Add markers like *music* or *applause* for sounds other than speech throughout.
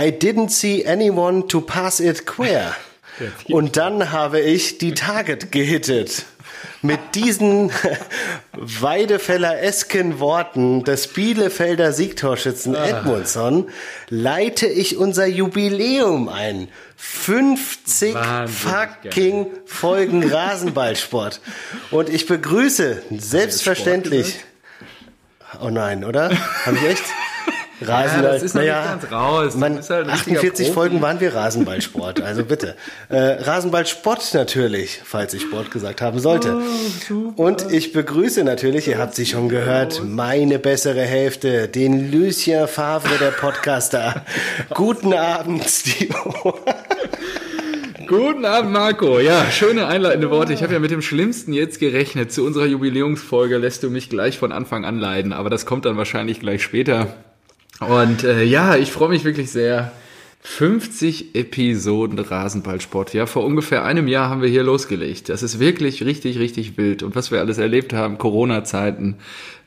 I didn't see anyone to pass it queer. Und dann habe ich die Target gehittet. Mit diesen *laughs* Weidefeller-esken Worten des Bielefelder Siegtorschützen Edmundsson leite ich unser Jubiläum ein. 50 Wahnsinnig fucking Folgen Rasenballsport. Und ich begrüße selbstverständlich. Oh nein, oder? Habe ich echt? Rasenball. das ist noch nicht ganz raus. Man, halt ein richtiger 48 Profi. Folgen waren wir Rasenballsport, also bitte. *laughs* Äh, Rasenballsport natürlich, falls ich Sport gesagt haben sollte. Oh, Und ich begrüße natürlich, ihr habt sie schon gehört, meine bessere Hälfte, den Lucien Favre der Podcaster. *laughs* Guten Abend, Steve. *laughs* Guten Abend, Marco. Ja, schöne einleitende Worte. Ich habe ja mit dem Schlimmsten jetzt gerechnet. Zu unserer Jubiläumsfolge lässt du mich gleich von Anfang an leiden, aber das kommt dann wahrscheinlich gleich später. Und äh, ja, ich freue mich wirklich sehr. 50 Episoden Rasenballsport. Ja, vor ungefähr einem Jahr haben wir hier losgelegt. Das ist wirklich richtig, richtig wild. Und was wir alles erlebt haben, Corona-Zeiten,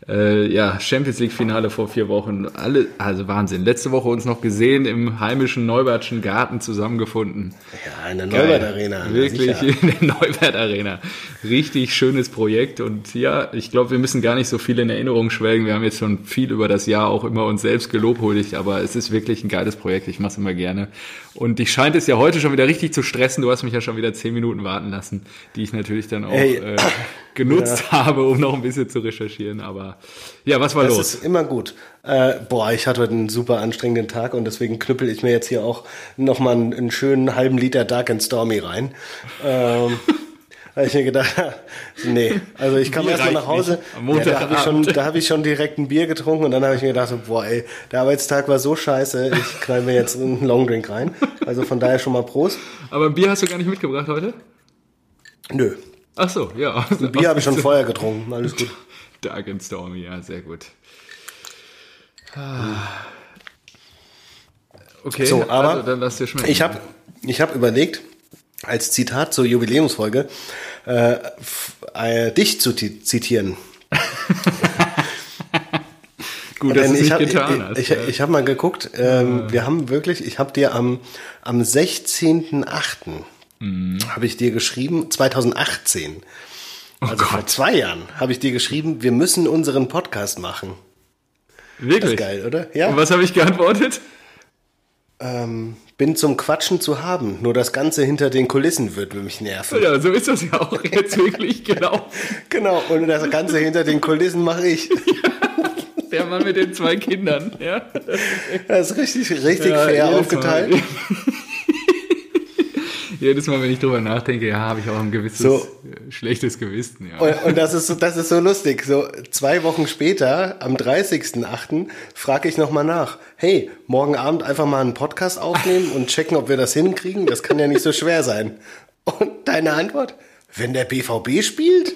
äh, ja, Champions League-Finale vor vier Wochen, alle, also Wahnsinn. Letzte Woche uns noch gesehen im heimischen Neubertschen Garten zusammengefunden. Ja, in der. Neubert Arena. na Wirklich sicher. in der Neubert Arena. Richtig schönes Projekt und ja, ich glaube, wir müssen gar nicht so viel in Erinnerung schwelgen. Wir haben jetzt schon viel über das Jahr auch immer uns selbst gelobhuldigt, aber es ist wirklich ein geiles Projekt. Ich mache es immer gerne. Und dich scheint es ja heute schon wieder richtig zu stressen. Du hast mich ja schon wieder zehn Minuten warten lassen, die ich natürlich dann auch Ey. äh, genutzt habe, um noch ein bisschen zu recherchieren. Aber ja, was war Das los? ist immer gut. Äh, boah, ich hatte heute einen super anstrengenden Tag und deswegen knüppel ich mir jetzt hier auch nochmal einen, einen schönen halben Liter Dark and Stormy rein. Ähm, *laughs* habe ich mir gedacht, nee, also ich kam erstmal nach Hause, ja, da habe ich, schon, Montagabend. da hab ich schon direkt ein Bier getrunken und dann habe ich mir gedacht, so, boah ey, der Arbeitstag war so scheiße, ich knall mir jetzt einen Longdrink rein. Also von daher schon mal Prost. Aber ein Bier hast du gar nicht mitgebracht heute? Nö, Ach so, ja. ein Bier habe ich schon vorher getrunken, alles gut. *laughs* Dark and Stormy, ja, sehr gut. Okay, So, aber also dann lass dir schmecken. Ich habe ich hab überlegt, als Zitat zur Jubiläumsfolge, äh, äh, dich zu ti- zitieren. *laughs* Gut, dass Denn ich habe ich, ja. ich, ich hab mal geguckt, ähm, wir haben wirklich, ich habe dir am, am 16.8. Mhm. habe ich dir geschrieben, 2018, Oh also vor zwei Jahren, habe ich dir geschrieben, wir müssen unseren Podcast machen. Das Wirklich? ist geil, oder? Ja. Und was habe ich geantwortet? Ähm, bin zum Quatschen zu haben, nur das Ganze hinter den Kulissen wird mich nerven. Ja, so ist das ja auch *laughs* jetzt wirklich genau. Genau, und das Ganze hinter den Kulissen mache ich. *laughs* Der Mann mit den zwei Kindern, ja. Das ist richtig, richtig Ja, fair aufgeteilt. Mal. *laughs* Jedes Mal, wenn ich drüber nachdenke, ja, habe ich auch ein gewisses So. äh, schlechtes Gewissen, ja. Und, und das ist so, das ist so lustig. So zwei Wochen später, am 30.08., frage ich nochmal nach. Hey, morgen Abend einfach mal einen Podcast aufnehmen und checken, ob wir das hinkriegen. Das kann ja nicht so schwer sein. Und deine Antwort? Wenn der BVB spielt?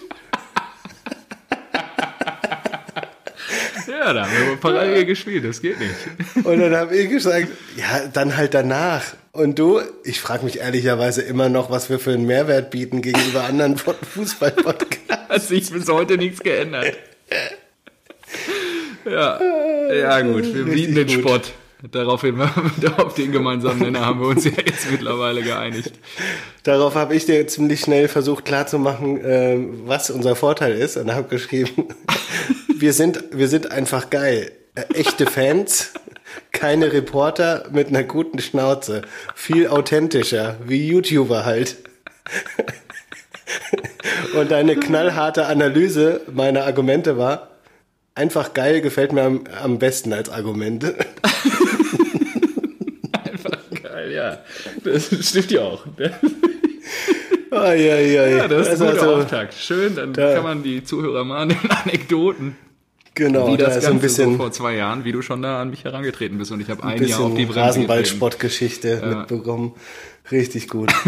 Ja, da haben wir parallel gespielt, das geht nicht. Und dann habe ich gesagt, ja, dann halt danach. Und du, ich frage mich ehrlicherweise immer noch, was wir für einen Mehrwert bieten gegenüber anderen *laughs* Fußball-Podcasts. Hat sich bis heute nichts geändert. Ja, ja gut, wir bieten den gut. Sport. Daraufhin, *laughs* auf den gemeinsamen Nenner haben wir uns ja jetzt mittlerweile geeinigt. Darauf habe ich dir ziemlich schnell versucht klarzumachen, äh, was unser Vorteil ist. Und habe geschrieben, *laughs* wir sind, wir sind einfach geil. Äh, echte Fans, keine Reporter mit einer guten Schnauze. Viel authentischer, wie YouTuber halt. *laughs* Und deine knallharte Analyse meiner Argumente war, einfach geil gefällt mir am, am besten als Argument. *laughs* Einfach geil, ja. Das stimmt ja auch. Ai, ai, ai. Ja, das ist ein Also, guter also, Auftakt. Schön, dann da- kann man die Zuhörer mal an den Anekdoten, Genau, wie da das ist so ein Ganze so bisschen, vor zwei Jahren, wie du schon da an mich herangetreten bist und ich habe ein ein Jahr auf die bisschen Bremse. Rasenballsportgeschichte mitbekommen. Richtig gut. *laughs*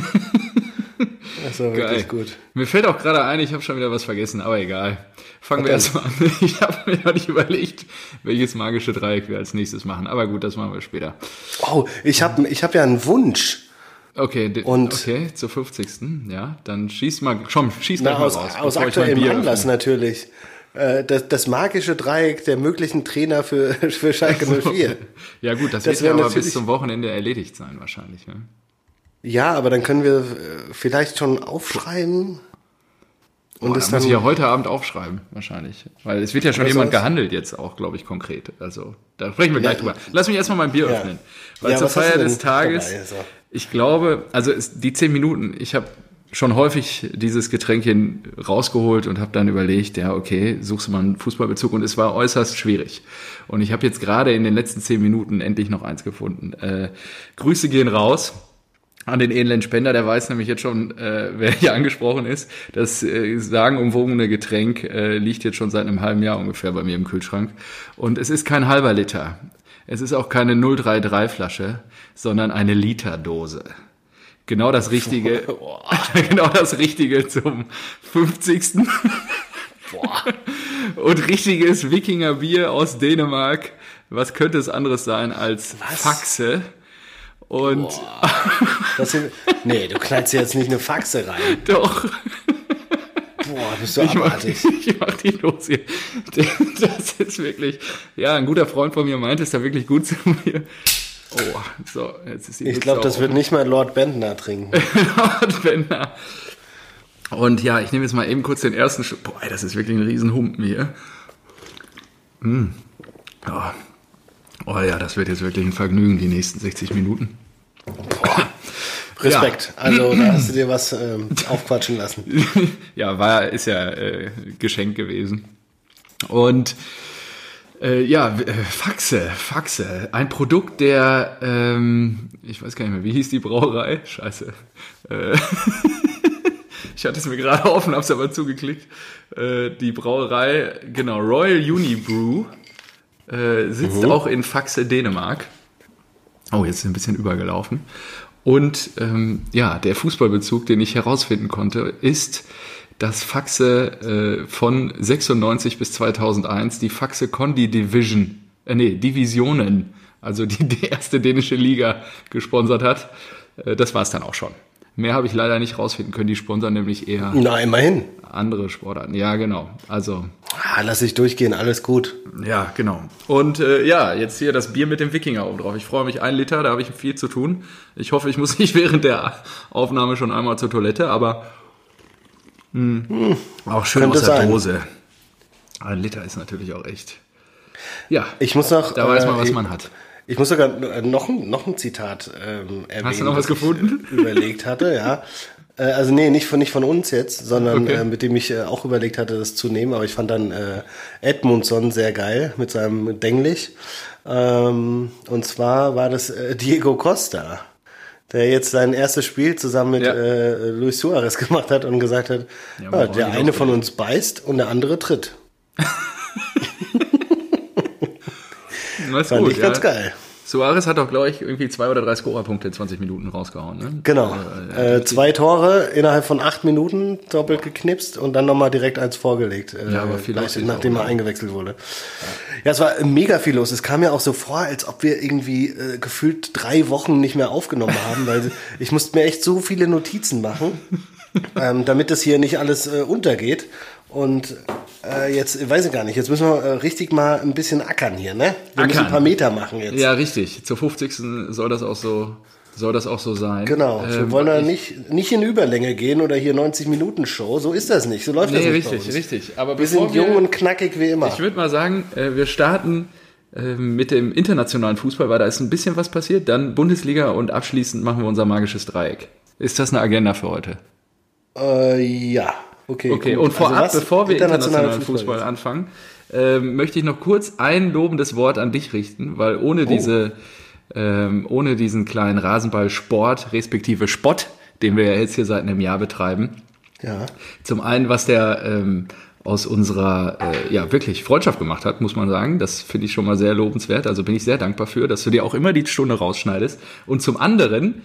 Das war wirklich Geil. gut. Mir fällt auch gerade ein, ich habe schon wieder was vergessen, aber egal. Fangen wir erstmal an. *laughs* Ich habe mir noch nicht überlegt, welches magische Dreieck wir als nächstes machen. Aber gut, das machen wir später. Oh, ich habe ich hab ja einen Wunsch. Okay, Und- okay, zur 50. Ja, dann schieß mal, schon, schieß mal aus, raus. aus aktuellem Anlass öffne. natürlich. Äh, das, das magische Dreieck der möglichen Trainer für, *laughs* für Schalke *laughs* 04. Ja gut, das, Das wird ja aber bis zum Wochenende erledigt sein wahrscheinlich. Ne? Ja, aber dann können wir äh, vielleicht schon aufschreiben. Und es das muss ich ja heute Abend aufschreiben, wahrscheinlich. Weil es wird ja schon jemand gehandelt jetzt auch, glaube ich, konkret. Also, da sprechen wir gleich drüber. Lass mich erstmal mein Bier Ja. öffnen. Weil Ja, zur Feier des Tages, dabei? So. ich glaube, also es, die zehn Minuten, ich habe schon häufig dieses Getränkchen rausgeholt und habe dann überlegt, ja, okay, suchst du mal einen Fußballbezug und es war äußerst schwierig. Und ich habe jetzt gerade in den letzten zehn Minuten endlich noch eins gefunden. Äh, Grüße gehen raus an den edlen Spender, der weiß nämlich jetzt schon, äh, wer hier angesprochen ist. Das äh, sagenumwogene Getränk äh, liegt jetzt schon seit einem halben Jahr ungefähr bei mir im Kühlschrank. Und es ist kein halber Liter. Es ist auch keine 033 Flasche, sondern eine Literdose. Genau das Richtige, *laughs* *laughs* genau das Richtige zum 50. Und richtiges Wikingerbier aus Dänemark. Was könnte es anderes sein als Faxe? Und das hier, nee, du knallst jetzt nicht eine Faxe rein. *laughs* doch, Boah, bist du ich mach, abartig. ich mach die los hier. Das ist wirklich, ja, ein guter Freund von mir meint es da wirklich gut zu mir. Oh, so, jetzt ist die Ich glaube, das wird nicht mal Lord Bentner trinken. *laughs* Nordwender. Und ja, ich nehme jetzt mal eben kurz den ersten Schluck. Boah, das ist wirklich ein Riesenhumpen hier. Mm. Oh. oh ja, das wird jetzt wirklich ein Vergnügen, die nächsten 60 Minuten. Respekt. Also da hast du dir was *laughs* ähm, aufquatschen lassen. ja, war, ist ja äh, Geschenk gewesen. Und äh, ja, äh, Faxe, Faxe, ein Produkt der, ähm, ich weiß gar nicht mehr, wie hieß die Brauerei? Scheiße. Äh, *laughs* ich hatte es mir gerade offen, hab's aber zugeklickt. Äh, die Brauerei, genau, Royal Unibrew, äh, sitzt auch in Faxe, Dänemark. Oh, jetzt ist ein bisschen übergelaufen. Und ähm, ja, der Fußballbezug, den ich herausfinden konnte, ist, dass Faxe äh, von 96 bis 2001 die Faxe Condi Division, äh, nee, Divisionen, also die, die erste dänische Liga gesponsert hat. Äh, das war es dann auch schon. Mehr habe ich leider nicht rausfinden können. Die sponsern nämlich eher Na, immerhin. andere Sportarten. Ja, genau. Also Ah, lass ich durchgehen, alles gut. ja, genau. Und äh, ja, jetzt hier das Bier mit dem Wikinger oben drauf. Ich freue mich, ein Liter, da habe ich viel zu tun. Ich hoffe, ich muss *laughs* nicht während der Aufnahme schon einmal zur Toilette, aber mh, auch schön Könnte aus der sein. Dose. Ein Liter ist natürlich auch echt. Ja, Ich muss noch. da weiß man, äh, was ich- man hat. Ich muss sogar noch, ein- noch ein Zitat ähm, erwähnen. Hast du noch was ich, gefunden? äh, *laughs* Überlegt hatte, ja. Äh, Also nee, nicht von, nicht von uns jetzt, sondern Okay. äh, mit dem ich äh, auch überlegt hatte, das zu nehmen. Aber ich fand dann äh, Edmundson sehr geil mit seinem Denglisch. Ähm, und zwar war das äh, Diego Costa, der jetzt sein erstes Spiel zusammen mit Ja. äh, Luis Suarez gemacht hat und gesagt hat, Ja, ja, braucht der eine von uns beißt und der andere tritt. *laughs* Das Fand gut, ich ganz geil. Suarez hat doch, glaube ich, irgendwie zwei oder drei Scorerpunkte in 20 Minuten rausgehauen. Ne? Genau. Äh, Äh, zwei Tore innerhalb von acht Minuten doppelt geknipst und dann nochmal direkt eins vorgelegt. Äh, Ja, aber viel gleich, nachdem er eingewechselt wurde. Ja, es war mega viel los. Es kam mir auch so vor, als ob wir irgendwie äh, gefühlt drei Wochen nicht mehr aufgenommen haben, weil *laughs* ich musste mir echt so viele Notizen machen, ähm, damit das hier nicht alles äh, untergeht. Und äh, jetzt, weiß ich gar nicht, jetzt müssen wir äh, richtig mal ein bisschen ackern hier, ne? Wir müssen Ackern. ein paar Meter machen jetzt. Ja, richtig. Zur 50. soll das auch so, soll das auch so sein. Genau, wir Ähm, wollen da ich- nicht, nicht in Überlänge gehen oder hier 90 Minuten Show. So ist das nicht. So läuft das Nee, nicht bei richtig, uns. richtig. Aber Wir sind jung und knackig wie immer. Ich würde mal sagen, äh, wir starten äh, mit dem internationalen Fußball, weil da ist ein bisschen was passiert. Dann Bundesliga und abschließend machen wir unser magisches Dreieck. Ist das eine Agenda für heute? Äh, ja, okay. Okay, gut. und vorab, Also bevor wir internationalen Fußball, anfangen, ähm, möchte ich noch kurz ein lobendes Wort an dich richten, weil ohne diese, ähm, ohne diesen kleinen Rasenballsport, respektive Spott, den wir ja jetzt hier seit einem Jahr betreiben, Ja. Zum einen, was der ähm, aus unserer äh, ja wirklich Freundschaft gemacht hat, muss man sagen. Das finde ich schon mal sehr lobenswert. Also bin ich sehr dankbar für, dass du dir auch immer die Stunde rausschneidest. Und zum anderen,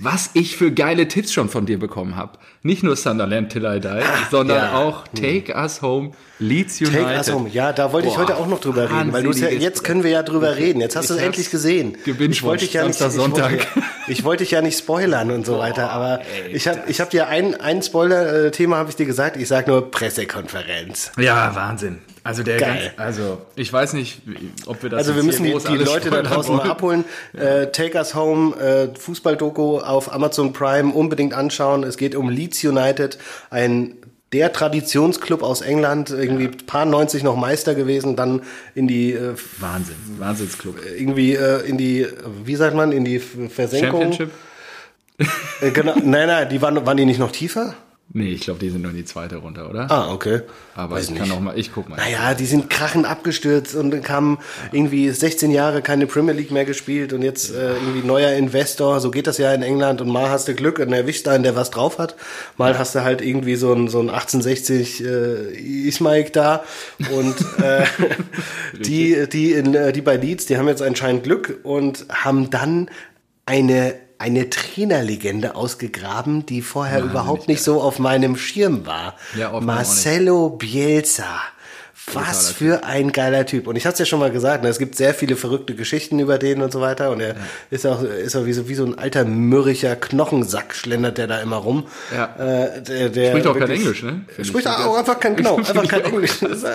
was ich für geile Tipps schon von dir bekommen habe. Nicht nur Sunderland Till I Die, sondern ja. auch Take Us Home, Leeds United. Take us home. Ja, da wollte ich Boah, heute auch noch drüber reden, weil du ja, jetzt können wir ja drüber reden. Jetzt hast du es Ich endlich gesehen. Ich wollte dich ja nicht, ich Samstag, wollte, Sonntag. *laughs* ich wollte dich ja nicht spoilern und so weiter, aber ich habe ich hab dir ein, ein Spoiler-Thema habe ich dir gesagt. Ich sag nur Pressekonferenz. Ja, Wahnsinn. Also der Geil. ganz, also ich weiß nicht, ob wir das Also wir müssen die, die Leute da draußen mal wollen. abholen. Äh, Take Us Home, äh, Fußball-Doku auf Amazon Prime, unbedingt anschauen. Es geht um Leeds United, ein der Traditionsclub aus England, irgendwie paar 90 noch Meister gewesen, dann in die äh, Wahnsinn, Wahnsinnsclub. irgendwie äh, in die, wie sagt man, in die Versenkung. Championship? Äh, genau, nein, nein, die waren, waren die nicht noch tiefer? Nee, ich glaube, die sind nur in die zweite runter, oder? Ah, okay. Aber Weiß ich nicht. kann noch mal, ich guck mal. Naja, die sind krachend abgestürzt und dann kamen irgendwie 16 Jahre keine Premier League mehr gespielt und jetzt äh, irgendwie neuer Investor. So geht das ja in England und mal hast du Glück und erwischt einen, der was drauf hat. Mal hast du halt irgendwie so ein, so ein 1860 äh, Ismaik da und äh, *laughs* die, die, in, äh, die bei Leeds, die haben jetzt anscheinend Glück und haben dann eine eine Trainerlegende ausgegraben, die vorher überhaupt nicht so auf meinem Schirm war. Ja. Marcelo Bielsa. Was für ein geiler Typ. Und ich hatte es ja schon mal gesagt, ne, es gibt sehr viele verrückte Geschichten über den und so weiter. Und er ist auch, ist auch wie so, wie so ein alter mürrischer Knochensack, schlendert der da immer rum. Ja. Äh, der, der Spricht auch kein Englisch, ne? Finde Spricht ich. auch einfach kein, *laughs* genau, einfach kein Englisch. Das ist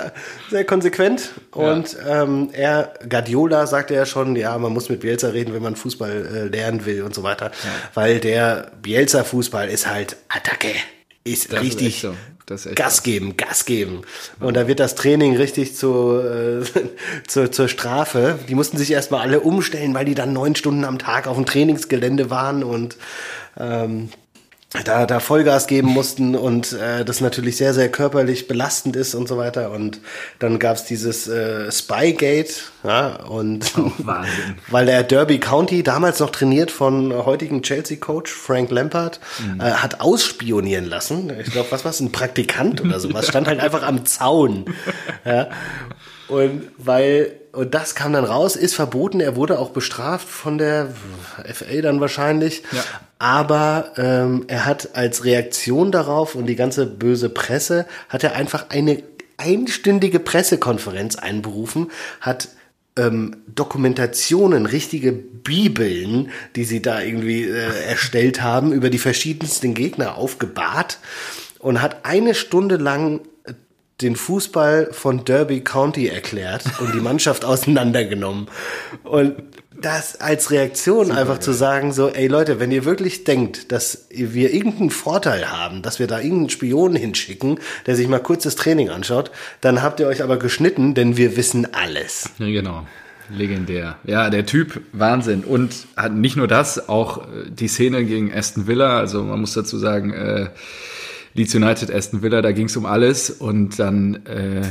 sehr, konsequent. Und ähm, er, Guardiola sagte ja schon, ja, man muss mit Bielsa reden, wenn man Fußball äh, lernen will und so weiter. Weil der Bielsa-Fußball ist halt Attacke. Ist Das ist richtig echt so. Gas geben, Gas geben. Und da wird das Training richtig zu, äh, *laughs* zur, zur Strafe. Die mussten sich erstmal alle umstellen, weil die dann neun Stunden am Tag auf dem Trainingsgelände waren und ähm, da, da Vollgas geben mussten und äh, das natürlich sehr, sehr körperlich belastend ist und so weiter. Und dann gab's dieses äh, Spygate, ja, und Wahnsinn. *laughs* weil der Derby County, damals noch trainiert von heutigen Chelsea-Coach Frank Lampard, Mhm. äh, hat ausspionieren lassen. Ich glaube, was war's, ein Praktikant oder sowas, stand halt einfach am Zaun. *laughs* Ja. Und weil, und das kam dann raus, ist verboten, er wurde auch bestraft von der FA dann wahrscheinlich. Ja. Aber ähm, er hat als Reaktion darauf und die ganze böse Presse, hat er einfach eine einstündige Pressekonferenz einberufen, hat ähm, Dokumentationen, richtige Bibeln, die sie da irgendwie äh, erstellt haben, über die verschiedensten Gegner aufgebahrt und hat eine Stunde lang den Fußball von Derby County erklärt und die Mannschaft *laughs* auseinandergenommen. Und das als Reaktion einfach zu sagen, so, ey Leute, wenn ihr wirklich denkt, dass wir irgendeinen Vorteil haben, dass wir da irgendeinen Spion hinschicken, der sich mal kurz das Training anschaut, dann habt ihr euch aber geschnitten, denn wir wissen alles. Ja, genau. Legendär. Ja, der Typ, Wahnsinn. Und hat nicht nur das, auch äh, die Szene gegen Aston Villa, also man muss dazu sagen, äh, Leeds United, Aston Villa, da ging es um alles und dann äh,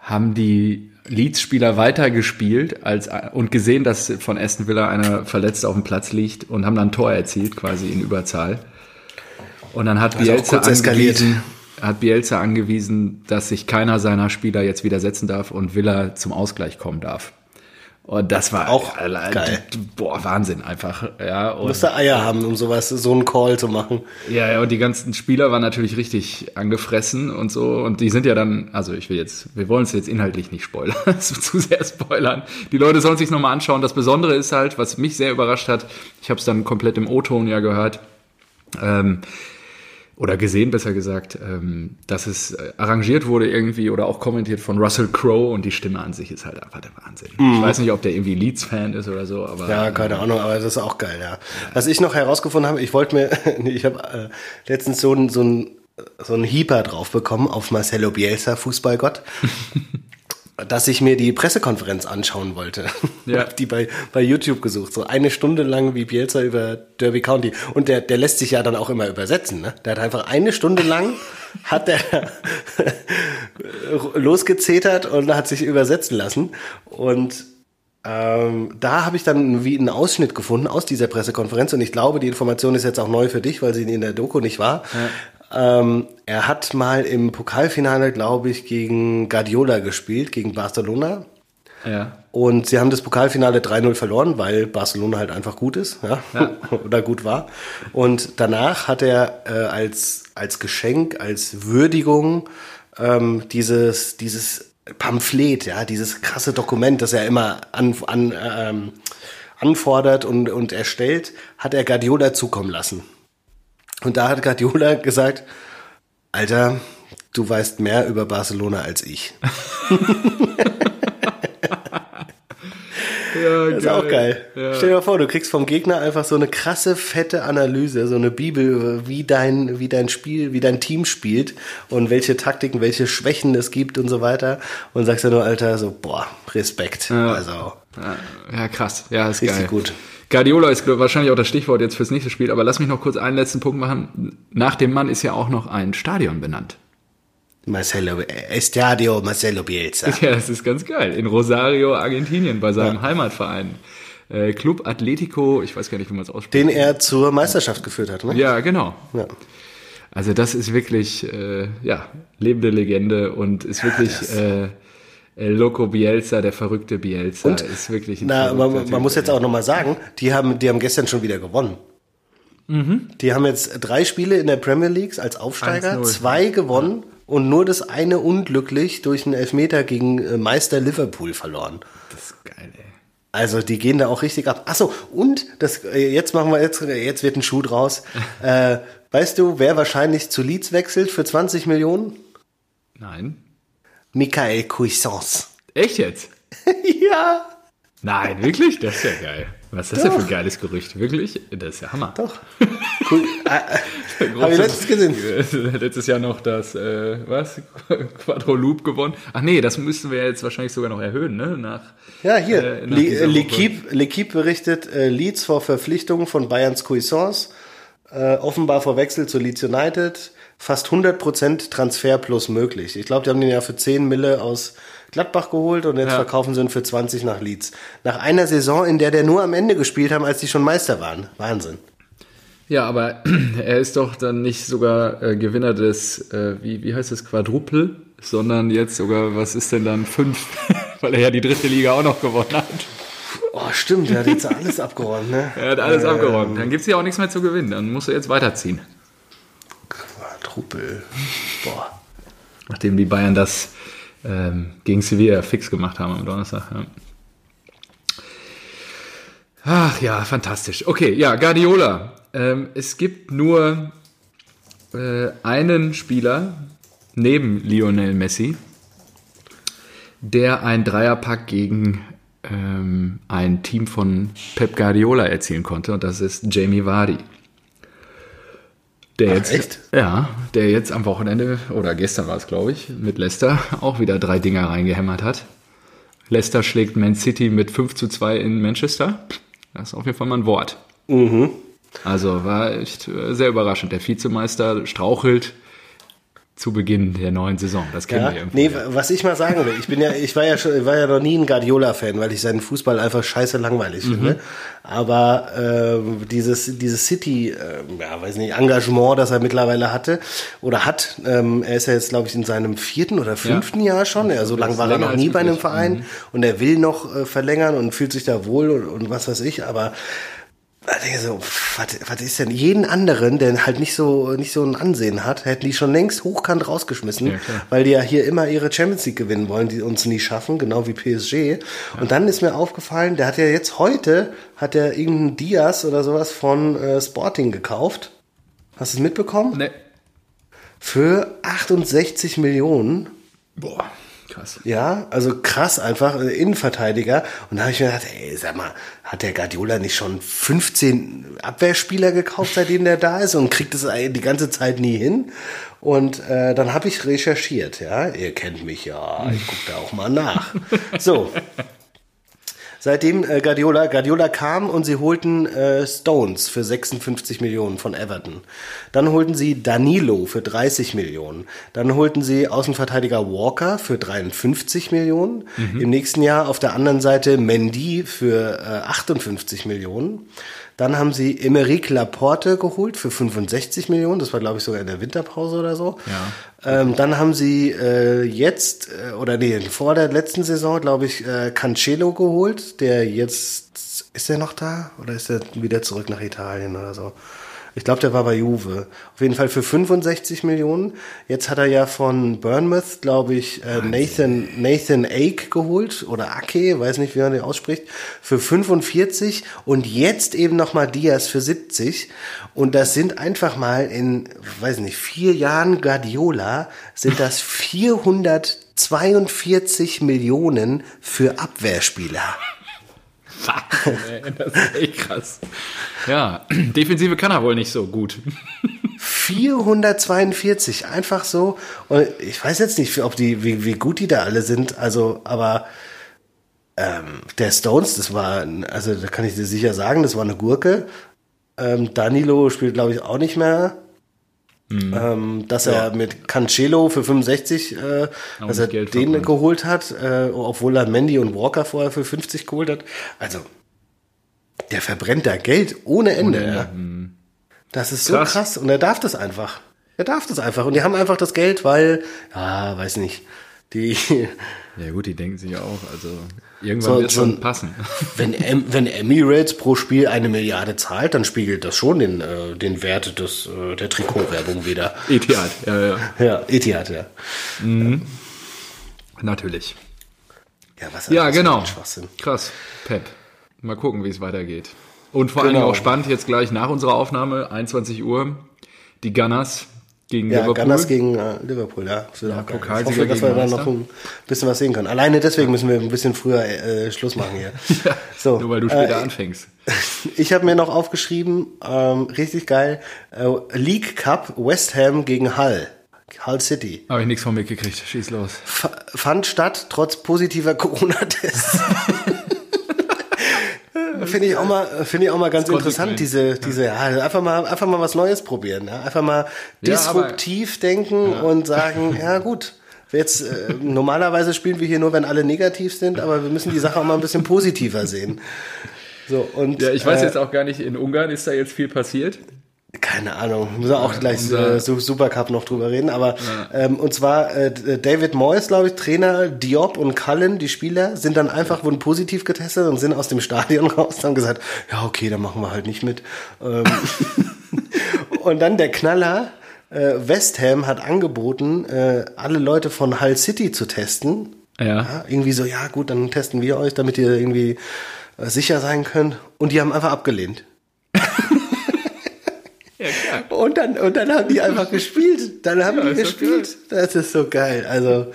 haben die Leeds-Spieler weitergespielt als, und gesehen, dass von Aston Villa einer verletzt auf dem Platz liegt und haben dann ein Tor erzielt, quasi in Überzahl. Und dann hat Also Bielsa angewiesen, hat Bielsa angewiesen, dass sich keiner seiner Spieler jetzt widersetzen darf und Villa zum Ausgleich kommen darf. Und das war Auch äh, geil. Boah, Wahnsinn einfach. Ja, und, Musste Eier haben, um sowas, so einen Call zu machen. ja, ja, und die ganzen Spieler waren natürlich richtig angefressen und so. Und die sind ja dann, also ich will jetzt, wir wollen es jetzt inhaltlich nicht spoilern, *laughs* zu, zu sehr spoilern. Die Leute sollen sich nochmal anschauen. Das Besondere ist halt, was mich sehr überrascht hat, ich habe es dann komplett im O-Ton ja gehört, ähm, oder gesehen, besser gesagt, ähm, dass es äh, arrangiert wurde irgendwie oder auch kommentiert von Russell Crowe und die Stimme an sich ist halt einfach der Wahnsinn. Ich weiß nicht, ob der irgendwie Leeds-Fan ist oder so, aber Ja, keine Ahnung, aber das ist auch geil, ja. Was ich noch herausgefunden habe, ich wollte mir, *laughs* ich habe äh, letztens so ein so ein so ein Hieper drauf bekommen auf Marcelo Bielsa, Fußballgott, *laughs* dass ich mir die Pressekonferenz anschauen wollte. Ja. *laughs* Hab die bei, bei YouTube gesucht, so eine Stunde lang wie Bielsa über Derby County. Und der, der lässt sich ja dann auch immer übersetzen, ne? Der hat einfach eine Stunde lang *laughs* hat der *laughs* losgezetert und hat sich übersetzen lassen. Und ähm, da habe ich dann wie einen Ausschnitt gefunden aus dieser Pressekonferenz und ich glaube, die Information ist jetzt auch neu für dich, weil sie in der Doku nicht war. Ähm, er hat mal im Pokalfinale, glaube ich, gegen Guardiola gespielt, gegen Barcelona. ja. Und sie haben das Pokalfinale 3-0 verloren, weil Barcelona halt einfach gut ist, ja, *laughs* oder gut war. Und danach hat er äh, als, als Geschenk, als Würdigung ähm, dieses, dieses Pamphlet, ja, dieses krasse Dokument, das er immer an, an, ähm, anfordert und, und erstellt, hat er Guardiola zukommen lassen. Und da hat Guardiola gesagt, Alter, du weißt mehr über Barcelona als ich. *laughs* Ja, Das ist auch geil. Stell dir mal vor, du kriegst vom Gegner einfach so eine krasse, fette Analyse, so eine Bibel, wie dein, wie dein Spiel, wie dein Team spielt und welche Taktiken, welche Schwächen es gibt und so weiter. Und sagst dann nur, Alter, so, boah, Respekt. Also, Ja, ja, krass. Ja, ist Richtig geil. gut. Guardiola ist wahrscheinlich auch das Stichwort jetzt fürs nächste Spiel, aber lass mich noch kurz einen letzten Punkt machen. Nach dem Mann ist ja auch noch ein Stadion benannt. Marcelo, Estadio Marcelo Bielsa. *laughs* Ja, das ist ganz geil. In Rosario, Argentinien, bei seinem Heimatverein. Äh, Club Atletico, ich weiß gar nicht, wie man es ausspricht. Den er zur Meisterschaft geführt hat, ne? Ja, genau. Ja. Also das ist wirklich, äh, ja, lebende Legende und ist wirklich das- äh, Loco Bielsa, der verrückte Bielsa, Und? ist wirklich ein Na, man, Typ. man muss jetzt auch nochmal sagen, die haben, die haben gestern schon wieder gewonnen. Die haben jetzt drei Spiele in der Premier League als Aufsteiger, 1-0. zwei gewonnen und nur das eine unglücklich durch einen Elfmeter gegen äh, Meister Liverpool verloren. Das ist geil, ey. Also die gehen da auch richtig ab. Achso, und das äh, jetzt machen wir jetzt jetzt wird ein Schuh draus. *laughs* äh, weißt du, wer wahrscheinlich zu Leeds wechselt für 20 Millionen? Nein. Michael Cuisance. Echt jetzt? *laughs* ja, Nein, wirklich? Das ist ja geil. Was ist das denn für ein geiles Gerücht? Wirklich? Das ist ja Hammer. doch. *laughs* Cool. äh, Habe ich letztens gesehen. *laughs* Letztes Jahr noch das, äh, was? Quadroloop gewonnen. Ach nee, das müssten wir jetzt wahrscheinlich sogar noch erhöhen, ne? Nach, Ja, hier. äh, Le-. L'Equipe L'Equipe berichtet, äh, Leeds vor Verpflichtung von Bayerns Cuisance, äh, offenbar vor Wechsel zu Leeds United, fast 100% Transfer plus möglich. Ich glaube, die haben den ja für 10 Mille aus Gladbach geholt und jetzt Ja. verkaufen sie ihn für 20 nach Leeds. Nach einer Saison, in der der nur am Ende gespielt haben, als die schon Meister waren. Wahnsinn. Ja, aber *clears throat* er ist doch dann nicht sogar äh, Gewinner des, äh, wie, wie heißt es, Quadruple, sondern jetzt sogar, was ist denn dann fünf, *laughs* weil er ja die dritte Liga auch noch gewonnen hat. Oh, stimmt, der hat jetzt alles abgeräumt, ne? Er hat alles Ähm, abgeräumt. Dann gibt's ja auch nichts mehr zu gewinnen. Dann muss er jetzt weiterziehen. Quadrupel. Boah. Nachdem die Bayern das ähm, gegen Sevilla fix gemacht haben am Donnerstag. Ja. Ach ja, fantastisch. Okay, ja, Guardiola. Ähm, es gibt nur äh, einen Spieler neben Lionel Messi, der ein Dreierpack gegen ähm, ein Team von Pep Guardiola erzielen konnte und das ist Jamie Vardy. Der Ach, jetzt, echt? Ja, der jetzt am Wochenende, oder gestern war es, glaube ich, mit Leicester auch wieder drei Dinger reingehämmert hat. Leicester schlägt Man City mit 5 zu 2 in Manchester. Das ist auf jeden Fall mal ein Wort. Also war echt äh, sehr überraschend. Der Vizemeister strauchelt zu Beginn der neuen Saison. Das kennen Ja, wir irgendwie. nee, was ich mal sagen will, ich bin ja, ich war ja schon, war ja noch nie ein Guardiola-Fan, weil ich seinen Fußball einfach scheiße langweilig finde. Aber ähm, dieses, dieses City, ähm, ja, weiß nicht, Engagement, das er mittlerweile hatte oder hat, ähm, er ist ja jetzt, glaube ich, in seinem vierten oder fünften Jahr schon. Ja, so lange war er noch nie bei einem. Verein und er will noch äh, verlängern und fühlt sich da wohl und, und was weiß ich, aber so, was, was ist denn jeden anderen, der halt nicht so nicht so ein Ansehen hat, hätten die schon längst hochkant rausgeschmissen, Ja, weil die ja hier immer ihre Champions League gewinnen wollen, die uns nie schaffen, genau wie PSG. Und dann ist mir aufgefallen, der hat ja jetzt heute hat er irgendeinen Diaz oder sowas von äh, Sporting gekauft. Hast du es mitbekommen? Nee. Für 68 Millionen. Boah, krass. Ja, also krass einfach, äh, Innenverteidiger. Und da habe ich mir gedacht, ey, sag mal, hat der Guardiola nicht schon 15 Abwehrspieler gekauft, seitdem der da ist und kriegt eigentlich die ganze Zeit nie hin? Und äh, dann habe ich recherchiert, ja. Ihr kennt mich ja, ich gucke da auch mal nach. So. Seitdem äh, Guardiola, Guardiola kam und sie holten äh, Stones für 56 Millionen von Everton. Dann holten sie Danilo für 30 Millionen. Dann holten sie Außenverteidiger Walker für 53 Millionen. Im nächsten Jahr auf der anderen Seite Mendy für äh, 58 Millionen. Dann haben sie Emeric Laporte geholt für 65 Millionen. Das war, glaube ich, sogar in der Winterpause oder so. Ja. Ähm, dann haben sie äh, jetzt, äh, oder nee, vor der letzten Saison, glaube ich, äh, Cancelo geholt, der jetzt, ist der noch da? Oder ist er wieder zurück nach Italien oder so? Ich glaube, der war bei Juve. Auf jeden Fall für 65 Millionen. Jetzt hat er ja von Bournemouth, glaube ich, äh, Nathan, Nathan Ake geholt oder Ake, weiß nicht, wie man den ausspricht, für 45 und jetzt eben nochmal Diaz für 70. Und das sind einfach mal in, weiß nicht, vier Jahren Guardiola sind das 442 Millionen für Abwehrspieler. Das ist echt krass. Ja, *clears throat* Defensive kann er wohl nicht so gut. 442, einfach so. Und ich weiß jetzt nicht, ob die, wie, wie gut die da alle sind, also, aber ähm, der Stones, das war, also da kann ich dir sicher sagen, das war eine Gurke. Ähm, Danilo spielt, glaube ich, auch nicht mehr. Mhm. Ähm, dass ja. er mit Cancelo für 65, äh, dass er Geld den verbrannt. geholt hat, äh, obwohl er Mandy und Walker vorher für 50 geholt hat. Also, der verbrennt da Geld ohne Ende. Ohne. Ja. Mhm. Das ist krass. so krass und er darf das einfach. Er darf das einfach und die haben einfach das Geld, weil, ja, weiß nicht, die. Ja gut, die denken sich auch, also irgendwann so, wird es schon so, passen. *laughs* Wenn, wenn Emirates pro Spiel eine Milliarde zahlt, dann spiegelt das schon den, äh, den Wert des, äh, der Trikotwerbung wieder. Etihad, ja, ja. *laughs* Ja, Etihad, ja. Mhm. Natürlich. Ja, was ja genau. Krass, Pep. Mal gucken, wie es weitergeht. Und vor genau. allen Dingen auch spannend, jetzt gleich nach unserer Aufnahme, 21 Uhr, die Gunners gegen ja, Liverpool. Gunners gegen äh, Liverpool, ja. Das ja ich hoffe, dass wir da noch ein bisschen was sehen können. Alleine deswegen müssen wir ein bisschen früher äh, Schluss machen hier. *laughs* ja, so, nur weil du später äh, anfängst. *laughs* Ich habe mir noch aufgeschrieben, ähm, richtig geil, äh, League Cup West Ham gegen Hull. Hull City. Habe ich nichts von mitgekriegt. Schieß los. F fand statt, trotz positiver *laughs* Corona-Tests. Finde ich auch mal, finde ich auch mal ganz interessant, diese, diese, ja, einfach mal, einfach mal was Neues probieren, ja? einfach mal disruptiv aber, denken und sagen, *laughs* ja gut, jetzt, äh, normalerweise spielen wir hier nur, wenn alle negativ sind, aber wir müssen die Sache auch mal ein bisschen positiver sehen. So, und, ja, ich weiß äh, jetzt auch gar nicht, in Ungarn ist da jetzt viel passiert. Keine Ahnung, müssen wir auch gleich äh, Supercup noch drüber reden. Aber ja. ähm, und zwar äh, David Moyes, glaube ich, Trainer, Diop und Cullen, die Spieler, sind dann einfach, wurden positiv getestet und sind aus dem Stadion *laughs* raus und haben gesagt, ja, okay, dann machen wir halt nicht mit. Ähm, *laughs* und dann der Knaller, äh, West Ham hat angeboten, äh, alle Leute von Hull City zu testen. Ja. ja. Irgendwie so, ja gut, dann testen wir euch, damit ihr irgendwie äh, sicher sein könnt. Und die haben einfach abgelehnt. *laughs* Ja, und dann, und dann haben die *laughs* einfach gespielt. Dann haben ja, die gespielt. Das ist so geil. Also,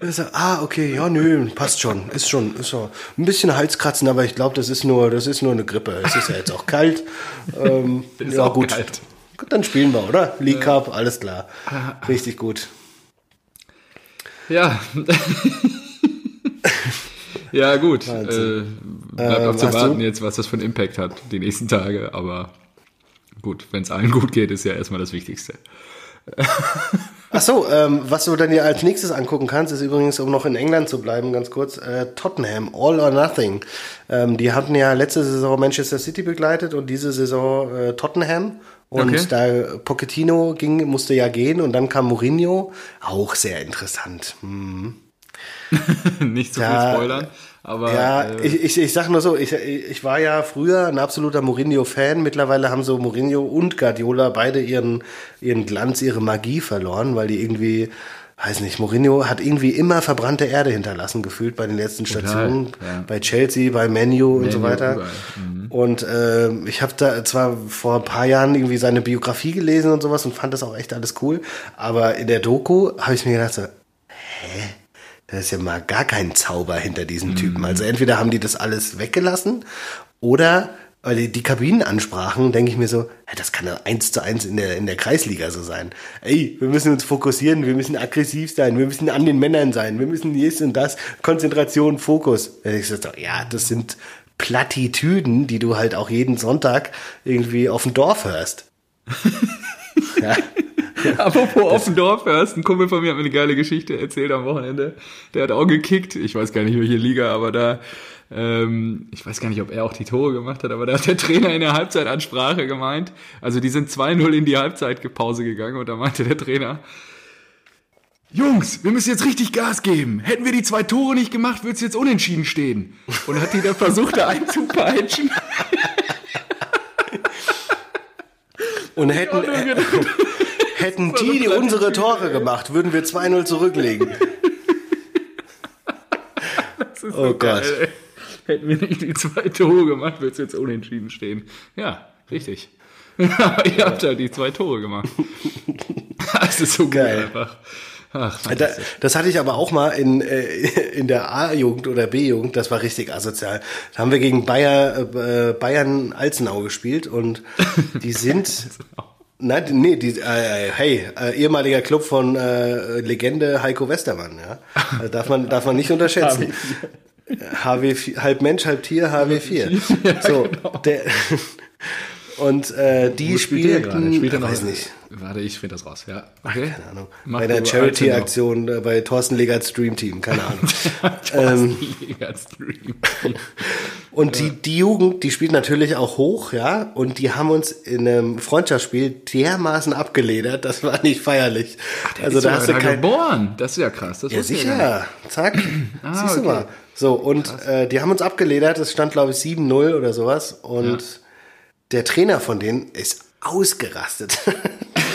so, ah, okay, ja, nö, passt schon. Ist schon, ist so. Ein bisschen Halskratzen, aber ich glaube, das ist nur, das ist nur eine Grippe. Es ist ja jetzt auch kalt. *laughs* Ähm, ist ja, auch gut. Kalt. Gut, dann spielen wir, oder? League Cup, alles klar. Richtig gut. Ja. *laughs* ja, gut. Äh, bleibt ähm, auch zu warten du? jetzt, was das für einen Impact hat, die nächsten Tage, aber gut, wenn es allen gut geht, ist ja erstmal das Wichtigste. Ach so, ähm, was du dann ja als nächstes angucken kannst, ist übrigens, um noch in England zu bleiben, ganz kurz, äh, Tottenham, All or Nothing. Ähm, die hatten ja letzte Saison Manchester City begleitet und diese Saison äh, Tottenham. Und okay. da Pochettino ging, musste ja gehen und dann kam Mourinho. Auch sehr interessant. Hm. *laughs* Nicht zu so viel spoilern. Aber, ja, äh, ich, ich, ich sag nur so, ich, ich war ja früher ein absoluter Mourinho-Fan. Mittlerweile haben so Mourinho und Guardiola beide ihren, ihren Glanz, ihre Magie verloren, weil die irgendwie, weiß nicht, Mourinho hat irgendwie immer verbrannte Erde hinterlassen, gefühlt bei den letzten Stationen, ja. bei Chelsea, bei Menu und so weiter. Mhm. Und äh, ich habe da zwar vor ein paar Jahren irgendwie seine Biografie gelesen und sowas und fand das auch echt alles cool, aber in der Doku habe ich mir gedacht so, hä? Da ist ja mal gar kein Zauber hinter diesen Typen. Also entweder haben die das alles weggelassen oder weil die, die Kabinenansprachen, denke ich mir so, das kann ja eins zu eins in der, in der Kreisliga so sein. Ey, wir müssen uns fokussieren, wir müssen aggressiv sein, wir müssen an den Männern sein, wir müssen dies und das, Konzentration, Fokus. Ich so, ja, das sind Plattitüden, die du halt auch jeden Sonntag irgendwie auf dem Dorf hörst. *laughs* ja. *laughs* Apropos auf dem Dorf hörst, ein Kumpel von mir hat mir eine geile Geschichte erzählt am Wochenende. Der hat auch gekickt, ich weiß gar nicht welche Liga, aber da, ähm, ich weiß gar nicht, ob er auch die Tore gemacht hat, aber da hat der Trainer in der Halbzeitansprache gemeint, also die sind 2-0 in die Halbzeitpause gegangen und da meinte der Trainer, Jungs, wir müssen jetzt richtig Gas geben. Hätten wir die zwei Tore nicht gemacht, würde es jetzt unentschieden stehen. Und hat die dann versucht, da einzupeitschen. *laughs* Und hätten, *laughs* hätten die, die unsere Tore gemacht, würden wir 2-0 zurücklegen. *laughs* Das ist Oh so Gott. geil. Hätten wir nicht die zwei Tore gemacht, würde es jetzt unentschieden stehen. Ja, richtig. *laughs* Ihr habt halt die zwei Tore gemacht. Das ist so Geil. geil einfach. Ach, Da, fantastisch. das hatte ich aber auch mal in, äh, in der A-Jugend oder B-Jugend, das war richtig asozial. Da haben wir gegen Bayer, äh, Bayern Alzenau gespielt und *laughs* die sind. Nein, nee, die, äh, hey, äh, ehemaliger Club von äh, Legende Heiko Westermann, ja. Also *laughs* darf man, darf man nicht unterschätzen. HW, halb Mensch, halb Tier, HW4. *laughs* so, der, und äh, die Wo spielt spielten? Spielt er noch? weiß nicht, Warte, ich finde das raus. Ja, okay. keine Ahnung, Mach bei der du Charity-Aktion äh, bei Thorsten Legerts Dream Team, keine Ahnung. *laughs* Ähm, Stream. *laughs* Und die, die Jugend, die spielt natürlich auch hoch, ja, und die haben uns in einem Freundschaftsspiel dermaßen abgeledert, das war nicht feierlich. also da hast du kein, geboren. Das ist ja krass. Das ja sicher, zack, siehst du okay. mal. So, und äh, die haben uns abgeledert, es stand glaube ich 7-0 oder sowas und der Trainer von denen ist ausgerastet. *laughs*